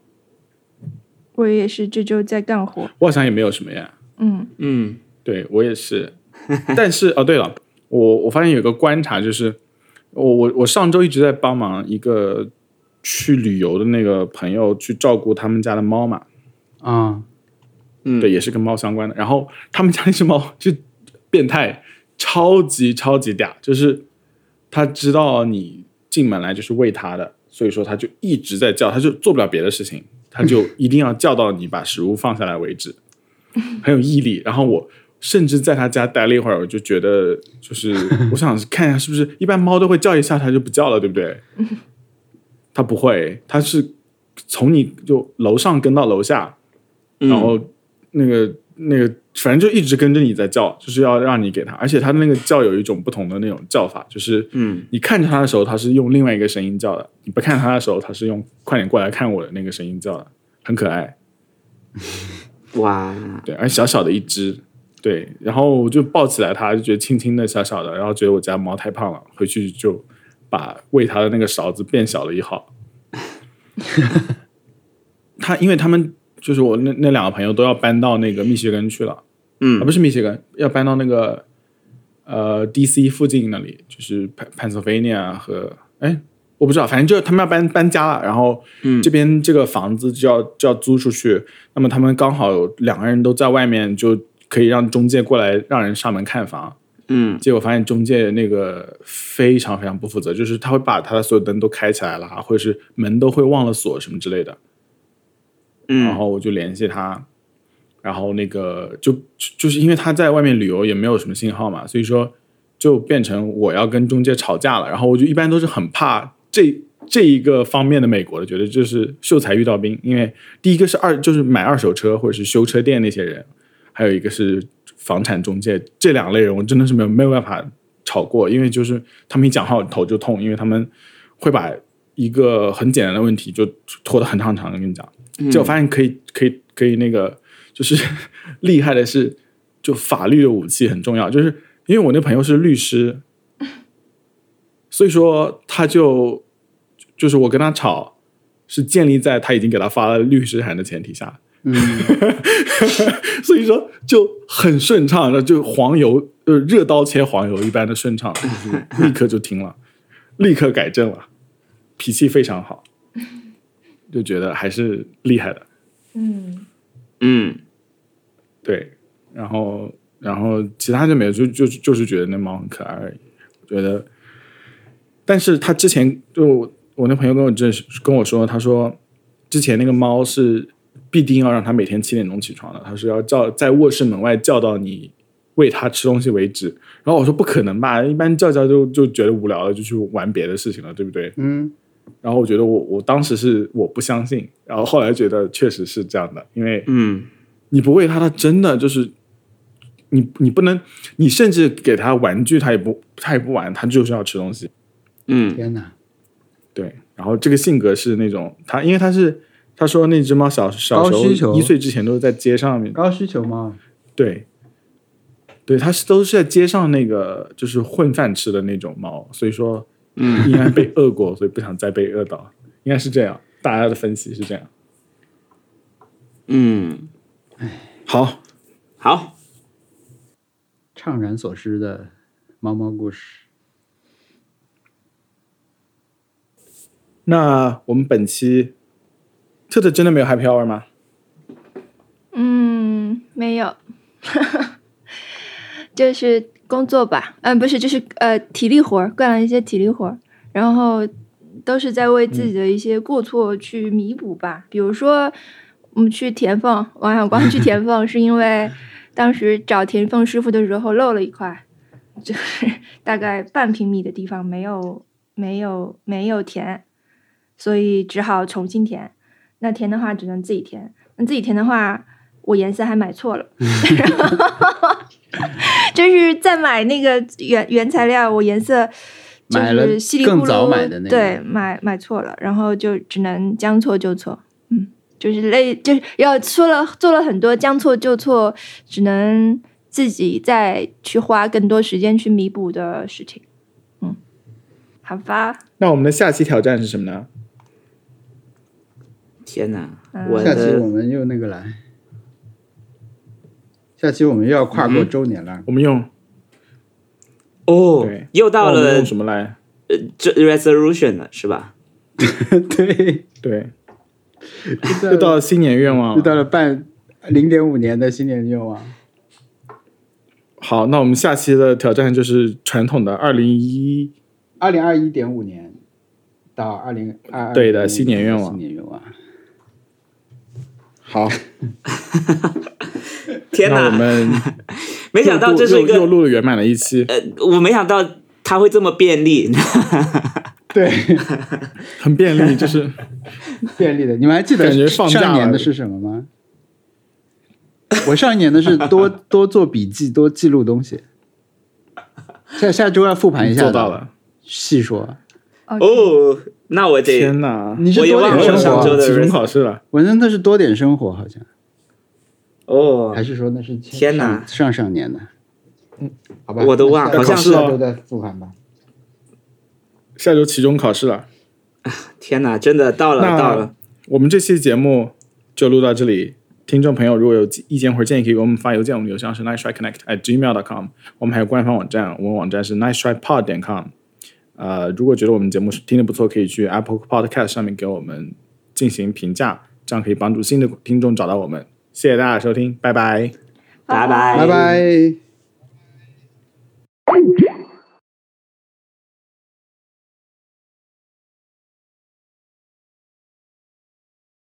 我也是这周在干活。我好像也没有什么呀。嗯。嗯对我也是，但是哦，对了，我我发现有个观察就是，我我我上周一直在帮忙一个去旅游的那个朋友去照顾他们家的猫嘛，啊，嗯。对，也是跟猫相关的。然后他们家那只猫就变态，超级超级嗲，就是它知道你进门来就是喂它的，所以说它就一直在叫，它就做不了别的事情，它就一定要叫到你把食物放下来为止，很有毅力。然后我甚至在他家待了一会儿，我就觉得就是 我想看一下是不是一般猫都会叫一下它就不叫了，对不对？它不会，它是从你就楼上跟到楼下，嗯然后那个那个，反正就一直跟着你在叫，就是要让你给它，而且它的那个叫有一种不同的那种叫法，就是嗯你看着它的时候，它是用另外一个声音叫的；你不看它的时候，它是用“快点过来看我”的那个声音叫的，很可爱。哇，对，而小小的一只，对，然后我就抱起来它，就觉得轻轻的、小小的，然后觉得我家猫太胖了，回去就把喂它的那个勺子变小了一号。它因为他们就是我那那两个朋友都要搬到那个密歇根去了，啊，嗯不是密歇根，要搬到那个呃 D.C. 附近那里，就是 Pen- Pennsylvania 和哎，我不知道，反正就是他们要搬搬家了，然后这边这个房子就要就要租出去，那么他们刚好有两个人都在外面，就可以让中介过来让人上门看房。嗯结果发现中介那个非常非常不负责，就是他会把他的所有灯都开起来了，或者是门都会忘了锁什么之类的。然后我就联系他，然后那个就就就是因为他在外面旅游也没有什么信号嘛，所以说就变成我要跟中介吵架了。然后我就一般都是很怕这这一个方面的美国的，觉得就是秀才遇到兵，因为第一个是二就是买二手车或者是修车店那些人，还有一个是房产中介这两类人，我真的是没有没有办法吵过，因为就是他们一讲话我头就痛，因为他们会把一个很简单的问题就拖得很长很长的跟你讲。结果发现可以可以可以那个，就是 厉害的是，就法律的武器很重要，就是因为我那朋友是律师，所以说他就就是我跟他吵，是建立在他已经给他发了律师函的前提下，嗯，所以说就很顺畅，的就黄油呃热刀切黄油一般的顺畅，立刻就停了，立刻改正了，脾气非常好，就觉得还是厉害的。嗯嗯对，然后然后其他就没有，就就就是觉得那猫很可爱而已。我觉得，但是他之前就我我那朋友跟我这跟我说，他说之前那个猫是必定要让它每天七点钟起床的，他是要叫在卧室门外叫到你喂它吃东西为止。然后我说不可能吧，一般叫叫就就觉得无聊了，就去玩别的事情了，对不对？嗯，然后我觉得我我当时是我不相信，然后后来觉得确实是这样的，因为嗯。你不喂它，它真的就是你你不能，你甚至给它玩具，它也不它也不玩，它就是要吃东西。嗯。天哪，对，然后这个性格是那种它，因为它是他说那只猫小小时候一岁之前都是在街上面，高需求猫，对，对，它是都是在街上那个就是混饭吃的那种猫，所以说嗯应该被饿过，所以不想再被饿到，应该是这样，大家的分析是这样。嗯，好，好，怅然所失的猫猫故事。那我们本期特特真的没有 happy hour 吗？嗯，没有，就是工作吧，嗯，不是，就是呃体力活儿，干了一些体力活儿，然后都是在为自己的一些过错去弥补吧。比如说，我们去填缝，王小光去填缝 是因为当时找填缝师傅的时候漏了一块，就是 大概半平米的地方没有没有没有填，所以只好重新填。那填的话只能自己填，那自己填的话，我颜色还买错了，就是在买那个原原材料，我颜色就买了是稀里更糊涂，早买的那个对，买买错了，然后就只能将错就错，嗯，就是类就是要说了做了很多将错就错，只能自己再去花更多时间去弥补的事情，嗯，好吧，那我们的下期挑战是什么呢？天哪，嗯我下期我们又那个来，下期我们又要跨过嗯周年了。我们用哦对，又到了什么来？呃这 resolution 了，是吧？对，对，又又到了新年愿望。又到了半零点五年的新年愿望。好，那我们下期的挑战就是传统的二零一二零二一点五年到二零二二对的新年愿望新年愿望。好，天哪我！们 没想到这是一个又录了圆满的一期，呃，我没想到它会这么便利。对，很便利，就是便利的。你们还记得上一年的是什么吗？我上一年的是多多做笔记，多记录东西。下下周要复盘一下，做到，了。细说。哦，那我得天哪！你是多点生活，上周的期中考试了，我真的是多点生活，好像哦还，是说那是天哪上上上年的？嗯，好吧，我都忘了那好像是下周再复盘吧。下周期中考试了。天哪，真的到了到了。我们这期节目就录到这里。听众朋友，如果有意见或者建议，可以给我们发邮件，我们邮箱是 nice try connect at gmail dot com。我们还有官方网站，我们网站是 nice try pod 点 com。呃，如果觉得我们节目听得不错，可以去 Apple Podcast 上面给我们进行评价，这样可以帮助新的听众找到我们。谢谢大家的收听，拜拜。拜拜拜拜。